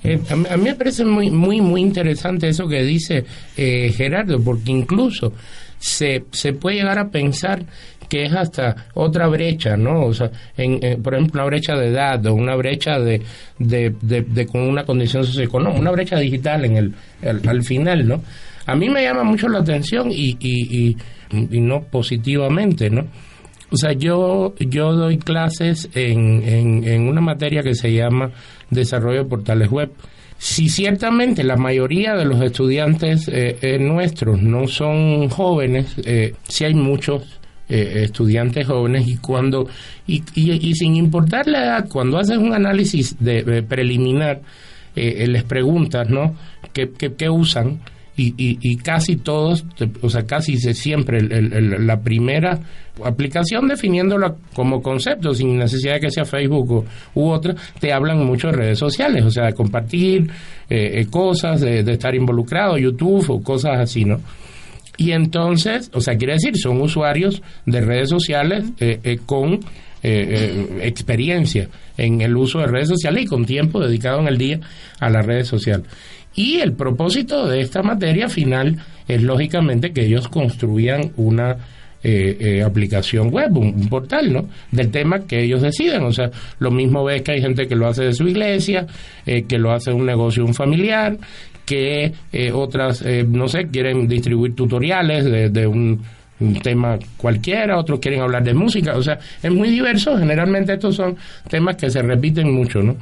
[SPEAKER 4] Eh, a, mí me parece muy, muy, muy interesante eso que dice eh, Gerardo, porque incluso se, se puede llegar a pensar que es hasta otra brecha, ¿no? O sea, en, por ejemplo, una brecha de edad o una brecha de, de, de, con una condición socioeconómica, una brecha digital en el, al final, ¿no? A mí me llama mucho la atención y, y, y, no positivamente, ¿no? O sea, yo, yo doy clases en, en una materia que se llama desarrollo de portales web. Si ciertamente la mayoría de los estudiantes eh, eh, nuestros no son jóvenes, eh, si hay muchos estudiantes jóvenes y cuando y, y, sin importar la edad, cuando haces un análisis de, preliminar, les preguntas, ¿no? ¿Qué, qué, qué usan? Y, y, casi todos, o sea, casi siempre la primera aplicación definiéndola como concepto, sin necesidad de que sea Facebook u otra, te hablan mucho de redes sociales, o sea, de compartir eh, eh, cosas, de, estar involucrado, YouTube o cosas así, ¿no? Y entonces, o sea, quiere decir, son usuarios de redes sociales eh, con experiencia en el uso de redes sociales y con tiempo dedicado en el día a las redes sociales. Y el propósito de esta materia final es lógicamente que ellos construyan una eh, eh, aplicación web, un, portal, ¿no? Del tema que ellos deciden. O sea, lo mismo ves que hay gente que lo hace de su iglesia, eh, que lo hace un negocio, un familiar, que otras, no sé, quieren distribuir tutoriales de, un, un, tema cualquiera, otros quieren hablar de música. O sea, es muy diverso. Generalmente estos son temas que se repiten mucho, ¿no?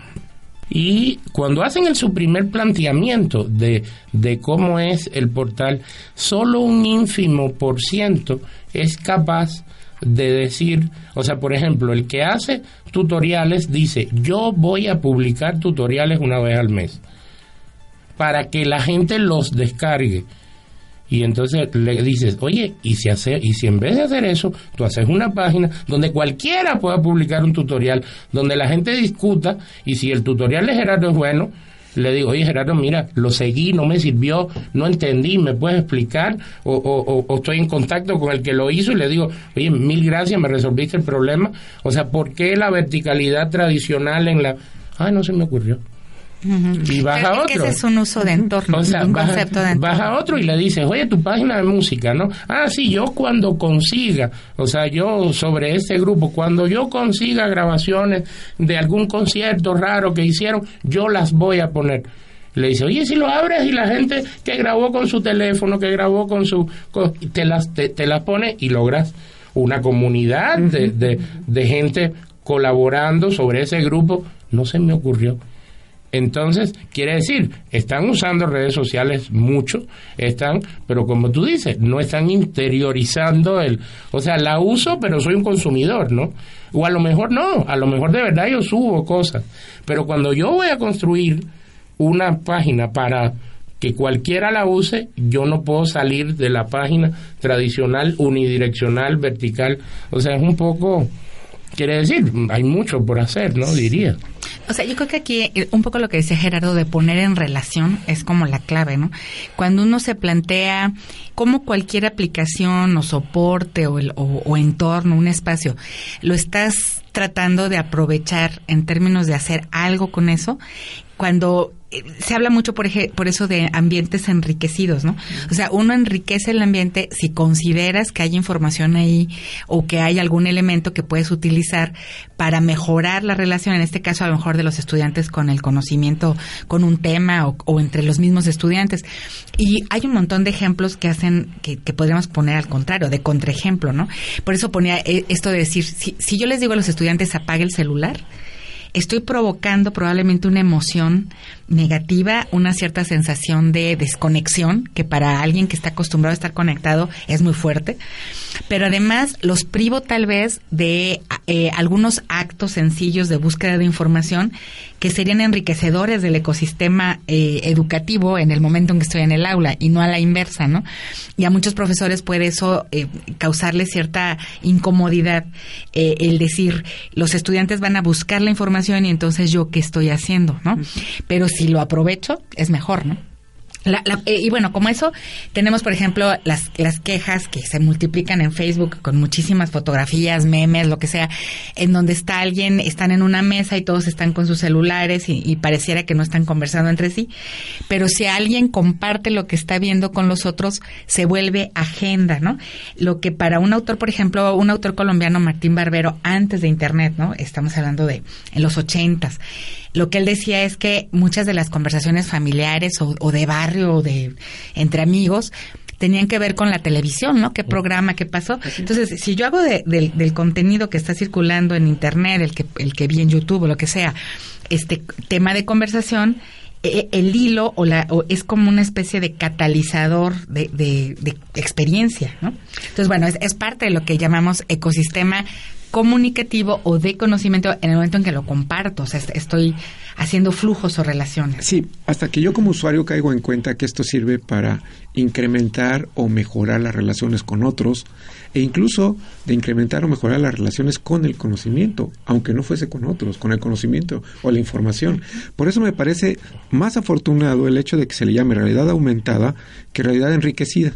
[SPEAKER 4] Y cuando hacen el, su primer planteamiento de, de cómo es el portal, solo un ínfimo por ciento es capaz de decir, o sea, por ejemplo, el que hace tutoriales dice, yo voy a publicar tutoriales una vez al mes para que la gente los descargue. Y entonces le dices, oye, ¿y si, hace, y si en vez de hacer eso, tú haces una página donde cualquiera pueda publicar un tutorial, donde la gente discuta, y si el tutorial de Gerardo es bueno, le digo, oye Gerardo, mira, lo seguí, no me sirvió, no entendí, ¿me puedes explicar? O, o, estoy en contacto con el que lo hizo y le digo, oye, mil gracias, me resolviste el problema. O sea, ¿por qué la verticalidad tradicional en la... Ah, no se me ocurrió. Y baja otro.
[SPEAKER 2] ese es un uso de entorno, un concepto de entorno.
[SPEAKER 4] Baja otro y le dices, oye, tu página de música, ¿no? Ah, sí, yo cuando consiga, o sea, yo sobre este grupo, cuando yo consiga grabaciones de algún concierto raro que hicieron, yo las voy a poner. Le dice, oye, si lo abres y la gente que grabó con su teléfono, que grabó con su... te, las, te, las pone y logras una comunidad de, de, de gente colaborando sobre ese grupo. No se me ocurrió. Entonces, quiere decir, están usando redes sociales mucho, están, pero como tú dices, no están interiorizando el, o sea, la uso, pero soy un consumidor, ¿no? O a lo mejor no, a lo mejor de verdad yo subo cosas, pero cuando yo voy a construir una página para que cualquiera la use, yo no puedo salir de la página tradicional, unidireccional, vertical, o sea, es un poco, quiere decir, hay mucho por hacer, ¿no? Diría.
[SPEAKER 2] O sea, yo creo que aquí eh, un poco lo que decía Gerardo de poner en relación es como la clave, ¿no? Cuando uno se plantea cómo cualquier aplicación o soporte o, o entorno, un espacio, lo estás tratando de aprovechar en términos de hacer algo con eso, cuando eh, se habla mucho por, por eso de ambientes enriquecidos, ¿no? O sea, uno enriquece el ambiente si consideras que hay información ahí o que hay algún elemento que puedes utilizar para mejorar la relación, en este caso a lo mejor de los estudiantes con el conocimiento, con un tema o, entre los mismos estudiantes. Y hay un montón de ejemplos que hacen, que, podríamos poner al contrario, de contraejemplo, ¿no? Por eso ponía eh, esto de decir, si, si yo les digo a los estudiantes apague el celular, estoy provocando probablemente una emoción negativa, una cierta sensación de desconexión, que para alguien que está acostumbrado a estar conectado es muy fuerte. Pero además los privo tal vez de eh, algunos actos sencillos de búsqueda de información que serían enriquecedores del ecosistema eh, educativo en el momento en que estoy en el aula y no a la inversa, ¿no? Y a muchos profesores puede eso eh, causarle cierta incomodidad el decir, los estudiantes van a buscar la información y entonces yo qué estoy haciendo, ¿no? Pero si lo aprovecho, es mejor, ¿no? Eh, y bueno, como eso, tenemos, por ejemplo, las, las quejas que se multiplican en Facebook con muchísimas fotografías, memes, lo que sea, en donde está alguien, están en una mesa y todos están con sus celulares y, y, pareciera que no están conversando entre sí. Pero si alguien comparte lo que está viendo con los otros, se vuelve agenda, ¿no? Lo que para un autor, por ejemplo, un autor colombiano, Martín Barbero, antes de Internet, ¿no? Estamos hablando de en los ochentas lo que él decía es que muchas de las conversaciones familiares o, de barrio o de entre amigos tenían que ver con la televisión, ¿no? ¿Qué programa, qué pasó? Entonces, si yo hago del contenido que está circulando en Internet, el que, el que vi en YouTube o lo que sea, este tema de conversación, e, e, el hilo o la es como una especie de catalizador de, de, experiencia, ¿no? Entonces, bueno, es, es, parte de lo que llamamos ecosistema comunicativo o de conocimiento en el momento en que lo comparto, o sea, estoy haciendo flujos o relaciones.
[SPEAKER 3] Sí, hasta que yo como usuario caigo en cuenta que esto sirve para incrementar o mejorar las relaciones con otros e incluso de incrementar o mejorar las relaciones con el conocimiento, aunque no fuese con otros, con el conocimiento o la información. Por eso me parece más afortunado el hecho de que se le llame realidad aumentada que realidad enriquecida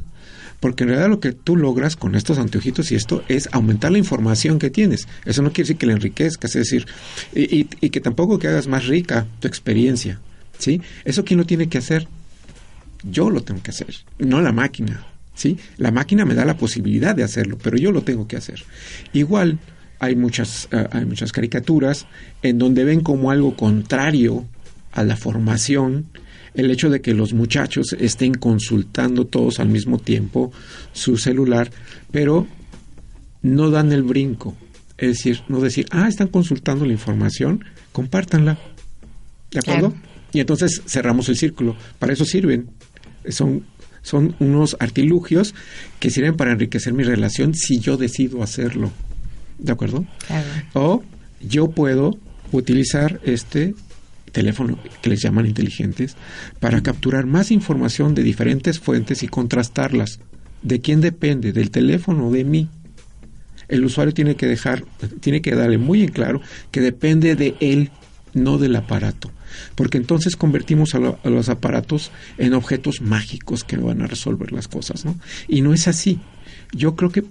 [SPEAKER 3] porque en realidad lo que tú logras con estos anteojitos y esto es aumentar la información que tienes. Eso no quiere decir que la enriquezcas, es decir, y, que tampoco que hagas más rica tu experiencia, ¿sí? Eso quién lo tiene que hacer? Yo lo tengo que hacer, no la máquina. ¿sí? La máquina me da la posibilidad de hacerlo, pero yo lo tengo que hacer. Igual hay muchas, eh, hay muchas caricaturas en donde ven como algo contrario a la formación el hecho de que los muchachos estén consultando todos al mismo tiempo su celular, pero no dan el brinco. Es decir, no decir, ah, están consultando la información, compártanla. ¿De acuerdo? Y entonces cerramos el círculo. Para eso sirven. Son, son unos artilugios que sirven para enriquecer mi relación si yo decido hacerlo. ¿De acuerdo? O yo puedo utilizar este teléfono que les llaman inteligentes para capturar más información de diferentes fuentes y contrastarlas. ¿De quién depende? ¿Del teléfono o de mí? El usuario tiene que dejar, tiene que darle muy en claro que depende de él, no del aparato. Porque entonces convertimos a, los aparatos en objetos mágicos que van a resolver las cosas, ¿no? Y no es así. Yo creo que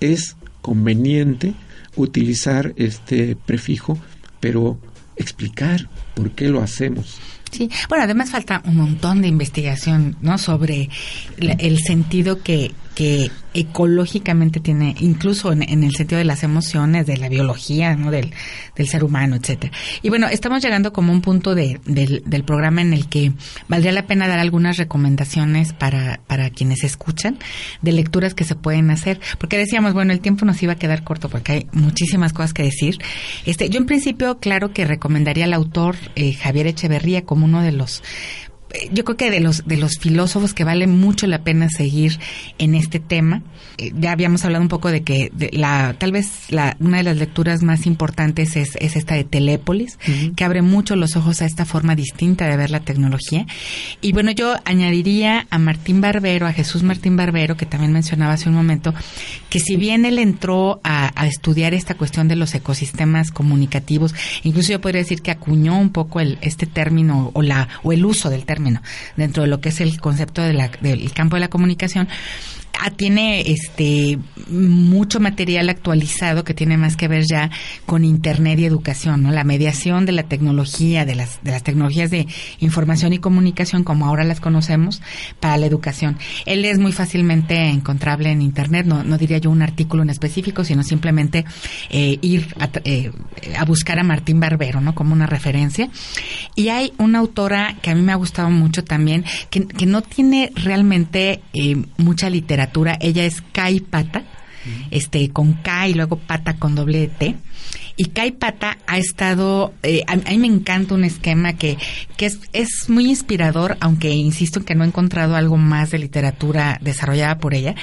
[SPEAKER 3] es conveniente utilizar este prefijo, pero explicar por qué lo hacemos.
[SPEAKER 2] Sí, bueno, además falta un montón de investigación, ¿no? Sobre el sentido que, que ecológicamente tiene, incluso en, el sentido de las emociones, de la biología, ¿no? Del, del ser humano, etcétera. Y bueno, estamos llegando como un punto de, del, del programa en el que valdría la pena dar algunas recomendaciones para, para quienes escuchan de lecturas que se pueden hacer, porque decíamos, bueno, el tiempo nos iba a quedar corto porque hay muchísimas cosas que decir. Este, yo en principio, claro que recomendaría al autor eh, Javier Echeverría como uno de los yo creo que de los de los filósofos que vale mucho la pena seguir en este tema eh, ya habíamos hablado un poco de que la tal vez la, una de las lecturas más importantes es, es esta de Telépolis que abre mucho los ojos a esta forma distinta de ver la tecnología. Y bueno yo añadiría a Martín Barbero a Jesús Martín Barbero que también mencionaba hace un momento que si bien él entró a, a estudiar esta cuestión de los ecosistemas comunicativos incluso yo podría decir que acuñó un poco el, este término o la o el uso del término dentro de lo que es el concepto de la, del campo de la comunicación tiene este mucho material actualizado que tiene más que ver ya con internet y educación, ¿no? La mediación de la tecnología, de las de las tecnologías de información y comunicación como ahora las conocemos para la educación. Él es muy fácilmente encontrable en internet, no, diría yo un artículo en específico, sino simplemente eh, ir a, eh, a buscar a Martín Barbero, ¿no? Como una referencia. Y hay una autora que a mí me ha gustado mucho también, que, que no tiene realmente eh, mucha literatura ella es Kai Pata, este, con K y luego Pata con doble T. Y Kai Pata ha estado, eh, a, mí me encanta un esquema que, que es, es, muy inspirador, aunque insisto en que no he encontrado algo más de literatura desarrollada por ella,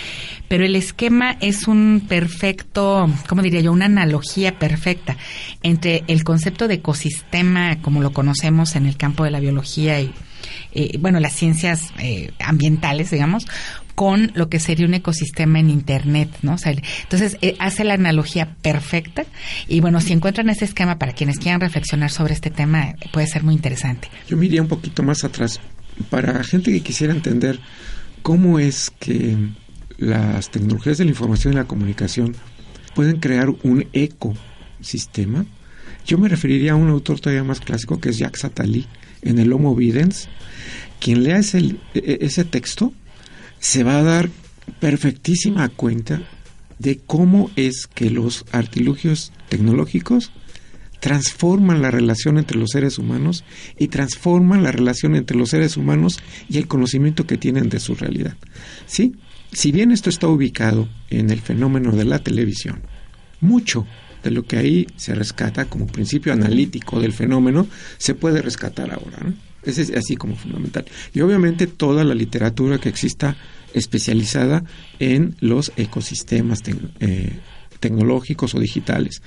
[SPEAKER 2] pero el esquema es un perfecto, ¿cómo diría yo? Una analogía perfecta entre el concepto de ecosistema como lo conocemos en el campo de la biología y, eh, bueno, las ciencias eh, ambientales, digamos, con lo que sería un ecosistema en Internet, ¿no? entonces eh, hace la analogía perfecta y bueno, si encuentran ese esquema para quienes quieran reflexionar sobre este tema, puede ser muy interesante.
[SPEAKER 3] Yo me iría un poquito más atrás. Para gente que quisiera entender cómo es que las tecnologías de la información y la comunicación pueden crear un ecosistema, yo me referiría a un autor todavía más clásico que es Jacques Attali en el Homo Videns. Quien lea ese, e, e, ese texto se va a dar perfectísima cuenta de cómo es que los artilugios tecnológicos transforman la relación entre los seres humanos y transforman la relación entre los seres humanos y el conocimiento que tienen de su realidad. ¿Sí? Si bien esto está ubicado en el fenómeno de la televisión, mucho de lo que ahí se rescata como principio analítico del fenómeno se puede rescatar ahora. Ese es así como fundamental. Y obviamente toda la literatura que exista especializada en los ecosistemas eh, tecnológicos o digitales.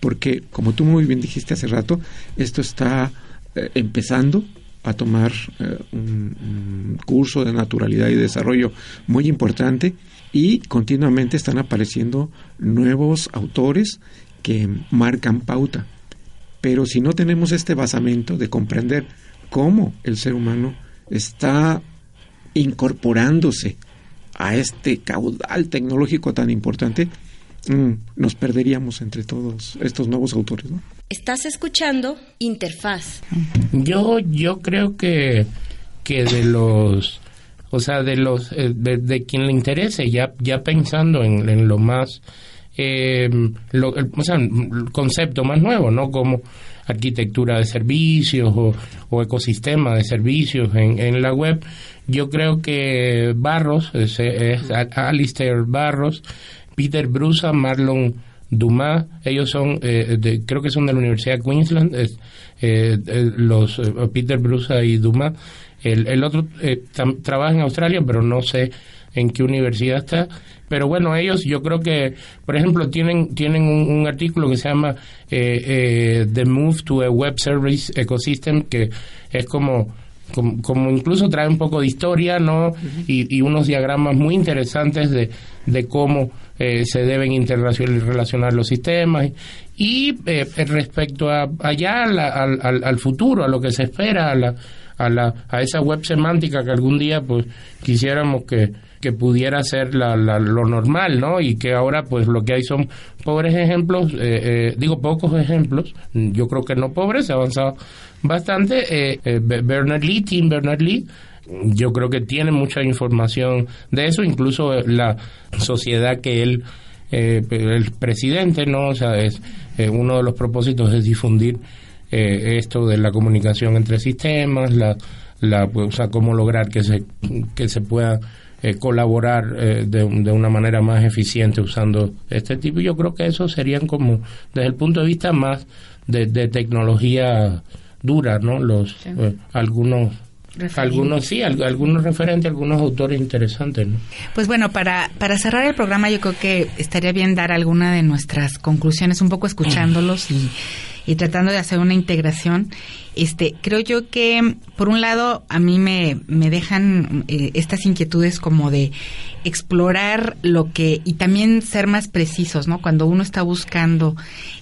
[SPEAKER 3] Porque, como tú muy bien dijiste hace rato, esto está eh, empezando a tomar eh, un, curso de naturalidad y desarrollo muy importante y continuamente están apareciendo nuevos autores que marcan pauta. Pero si no tenemos este basamento de comprender cómo el ser humano está incorporándose a este caudal tecnológico tan importante, mm, nos perderíamos entre todos estos nuevos autores. ¿no?
[SPEAKER 1] Estás escuchando Interfaz.
[SPEAKER 4] Yo, yo creo que, que de los o sea, de los eh, de, quien le interese, ya ya pensando en, lo más eh, lo, el, o sea, el concepto más nuevo, ¿no? Como arquitectura de servicios o, ecosistema de servicios en, en, la web. Yo creo que Barros, es, Alistair Barros, Peter Brusa, Marlon Dumas, ellos son, eh, creo que son de la Universidad de Queensland, los Peter Brusa y Dumas, el, el otro eh, trabaja en Australia, pero no sé en qué universidad está. Pero bueno, ellos yo creo que, por ejemplo, tienen, tienen un, artículo que se llama eh, eh, The Move to a Web Service Ecosystem, que es como, como, incluso trae un poco de historia, ¿no? y, unos diagramas muy interesantes de, de cómo se deben interrelacionar los sistemas. Y respecto a allá, al, al, al futuro, a lo que se espera, a la a, la, a esa web semántica que algún día pues quisiéramos que, que pudiera ser la, lo normal, ¿no? Y que ahora pues lo que hay son pobres ejemplos, eh, eh, digo pocos ejemplos, yo creo que no pobres, se ha avanzado bastante. Eh, eh Bernard Lee, Tim Bernard Lee, yo creo que tiene mucha información de eso, incluso la sociedad que él, el presidente, ¿no? O sea, es uno de los propósitos es difundir eh, esto de la comunicación entre sistemas, la, la, pues, o sea, cómo lograr que se, que se pueda eh, colaborar eh, de, de, una manera más eficiente usando este tipo. Yo creo que eso serían como, desde el punto de vista más de, tecnología dura, ¿no? Los, algunos algunos sí, algunos referentes, algunos autores interesantes. ¿no?
[SPEAKER 2] Pues bueno, para, para cerrar el programa yo creo que estaría bien dar alguna de nuestras conclusiones, un poco escuchándolos y y tratando de hacer una integración, este, creo yo que por un lado a mí me, me dejan eh, estas inquietudes como de explorar lo que y también ser más precisos, ¿no? Cuando uno está buscando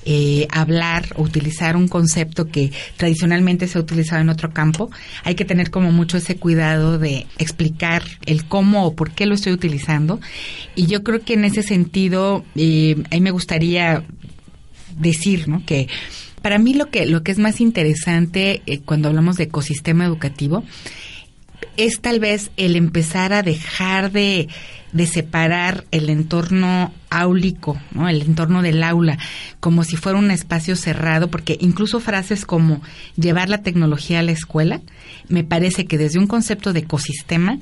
[SPEAKER 2] eh, hablar o utilizar un concepto que tradicionalmente se ha utilizado en otro campo, hay que tener como mucho ese cuidado de explicar el cómo o por qué lo estoy utilizando. Y yo creo que en ese sentido, eh, a mí me gustaría decir, ¿no? Que para mí lo que, lo que es más interesante eh, cuando hablamos de ecosistema educativo es tal vez el empezar a dejar de, de separar el entorno áulico, ¿no? el entorno del aula, como si fuera un espacio cerrado, porque incluso frases como llevar la tecnología a la escuela, me parece que desde un concepto de ecosistema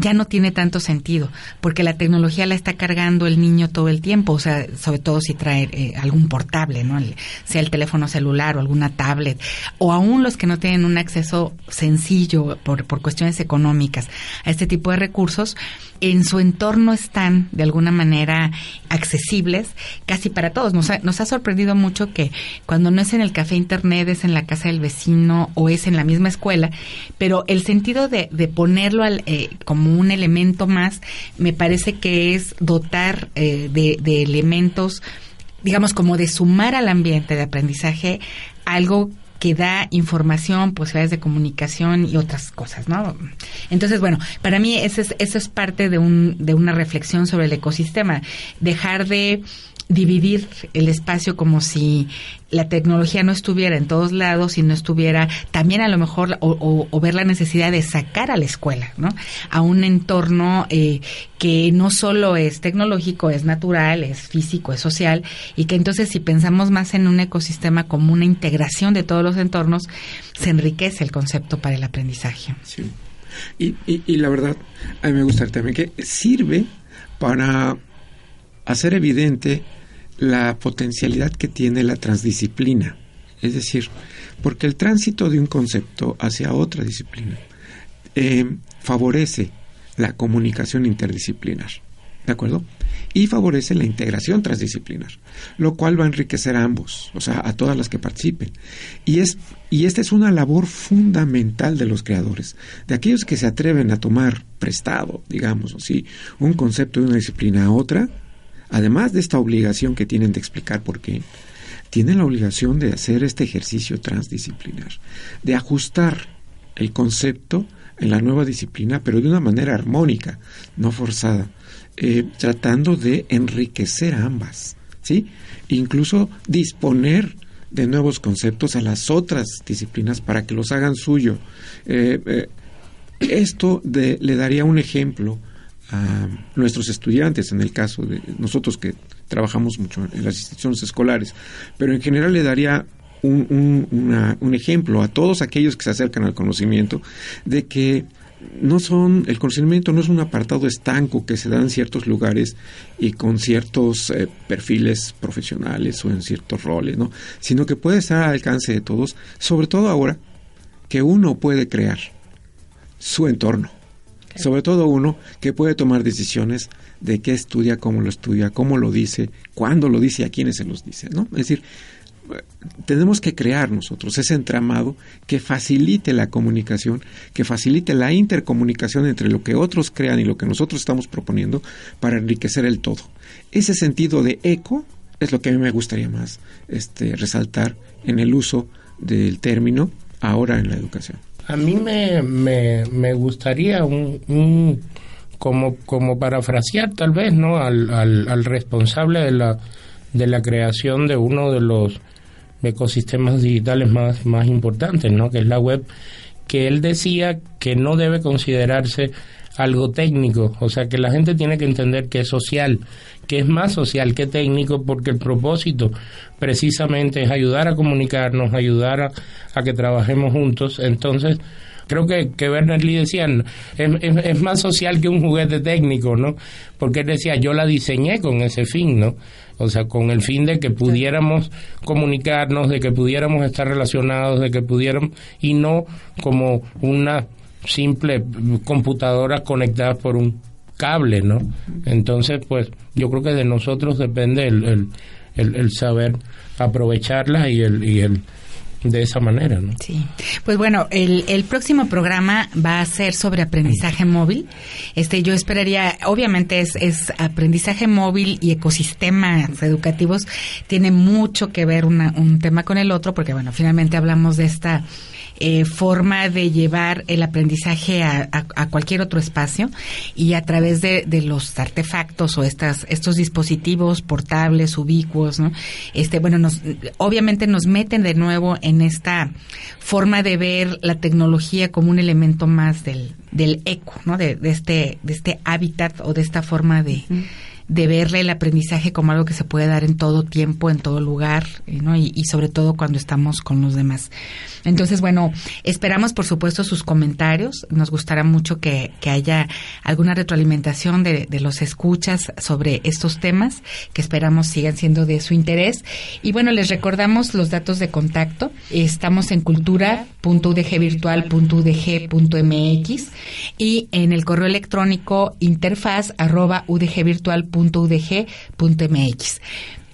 [SPEAKER 2] ya no tiene tanto sentido, porque la tecnología la está cargando el niño todo el tiempo, o sea, sobre todo si trae eh, algún portable, ¿no? sea el teléfono celular o alguna tablet, o aún los que no tienen un acceso sencillo por, por cuestiones económicas a este tipo de recursos, en su entorno están de alguna manera accesibles casi para todos. Nos ha, nos ha sorprendido mucho que cuando no es en el café internet, es en la casa del vecino o es en la misma escuela, pero el sentido de, ponerlo al, eh, como un elemento más me parece que es dotar eh, de, de elementos digamos, como de sumar al ambiente de aprendizaje algo que da información, posibilidades de comunicación y otras cosas, ¿no? Entonces, bueno, para mí eso es, eso es parte de, un, de una reflexión sobre el ecosistema, dejar de dividir el espacio como si la tecnología no estuviera en todos lados y no estuviera también a lo mejor o, ver la necesidad de sacar a la escuela ¿no? a un entorno eh, que no solo es tecnológico es natural es físico es social y que entonces si pensamos más en un ecosistema como una integración de todos los entornos se enriquece el concepto para el aprendizaje
[SPEAKER 3] sí. y, y, y la verdad a mí me gusta también que sirve para hacer evidente la potencialidad que tiene la transdisciplina. Es decir, porque el tránsito de un concepto hacia otra disciplina eh, favorece la comunicación interdisciplinar. ¿De acuerdo? Y favorece la integración transdisciplinar, lo cual va a enriquecer a ambos, o sea, a todas las que participen. Y, es, y esta es una labor fundamental de los creadores, de aquellos que se atreven a tomar prestado, digamos así, un concepto de una disciplina a otra, además de esta obligación que tienen de explicar por qué, tienen la obligación de hacer este ejercicio transdisciplinar, de ajustar el concepto en la nueva disciplina, pero de una manera armónica, no forzada, eh, tratando de enriquecer ambas, ¿sí? Incluso disponer de nuevos conceptos a las otras disciplinas para que los hagan suyo. Eh, eh, Esto le daría un ejemplo a nuestros estudiantes, en el caso de nosotros que trabajamos mucho en las instituciones escolares, pero en general le daría un, un ejemplo a todos aquellos que se acercan al conocimiento de que no son, el conocimiento no es un apartado estanco que se da en ciertos lugares y con ciertos eh, perfiles profesionales o en ciertos roles, ¿no? Sino que puede estar al alcance de todos, sobre todo ahora que uno puede crear su entorno. Sobre todo uno que puede tomar decisiones de qué estudia, cómo lo estudia, cómo lo dice, cuándo lo dice y a quiénes se los dice, ¿no? Es decir, tenemos que crear nosotros ese entramado que facilite la comunicación, que facilite la intercomunicación entre lo que otros crean y lo que nosotros estamos proponiendo para enriquecer el todo. Ese sentido de eco es lo que a mí me gustaría más este, resaltar en el uso del término ahora en la educación.
[SPEAKER 4] A mí me, me, gustaría un, como, como parafrasear tal vez no al, al, al responsable de la, de la creación de uno de los ecosistemas digitales más, más importantes, ¿no? que es la web, que él decía que no debe considerarse algo técnico, o sea que la gente tiene que entender que es social, que es más social que técnico, porque el propósito precisamente es ayudar a comunicarnos, ayudar a, a que trabajemos juntos. Entonces, creo que, que Werner Lee decía, es, es, más social que un juguete técnico, ¿no? Porque él decía, yo la diseñé con ese fin, ¿no? O sea, con el fin de que pudiéramos comunicarnos, de que pudiéramos estar relacionados, de que pudiéramos, y no como una simple computadora conectada por un cable, ¿no? Entonces, pues yo creo que de nosotros depende el, el, el, saber aprovecharla y el, y el de esa manera, ¿no?
[SPEAKER 2] Sí. Pues bueno, el, el próximo programa va a ser sobre aprendizaje móvil. Este, yo esperaría, obviamente es, es aprendizaje móvil y ecosistemas educativos tiene mucho que ver una, un tema con el otro, porque bueno, finalmente hablamos de esta eh, forma de llevar el aprendizaje a, cualquier otro espacio y a través de, los artefactos o estas estos dispositivos portables ubicuos no este bueno nos obviamente nos meten de nuevo en esta forma de ver la tecnología como un elemento más del del eco no de, este de este hábitat o de esta forma de de verle el aprendizaje como algo que se puede dar en todo tiempo, en todo lugar, ¿no? y, sobre todo cuando estamos con los demás. Entonces, bueno, esperamos por supuesto sus comentarios. Nos gustará mucho que, que haya alguna retroalimentación de, de, los escuchas sobre estos temas, que esperamos sigan siendo de su interés. Y bueno, les recordamos los datos de contacto. Estamos en cultura.udgvirtual.udg.mx y en el correo electrónico interfaz udgvirtual.udg.mx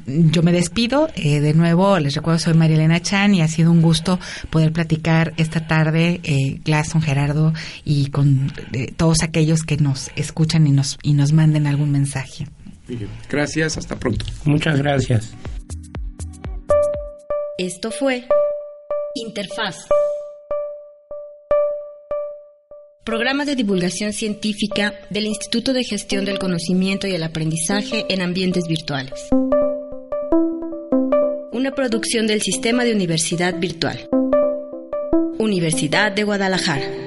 [SPEAKER 2] yo me despido. Eh, de nuevo, les recuerdo, soy María Elena Chan y ha sido un gusto poder platicar esta tarde, eh, Glasson, Gerardo y con eh, todos aquellos que nos escuchan y nos, y nos manden algún mensaje.
[SPEAKER 3] Gracias, hasta pronto.
[SPEAKER 4] Muchas gracias.
[SPEAKER 1] Esto fue Interfaz. Programa de divulgación científica del Instituto de Gestión del Conocimiento y el Aprendizaje en Ambientes Virtuales una producción del Sistema de Universidad Virtual. Universidad de Guadalajara.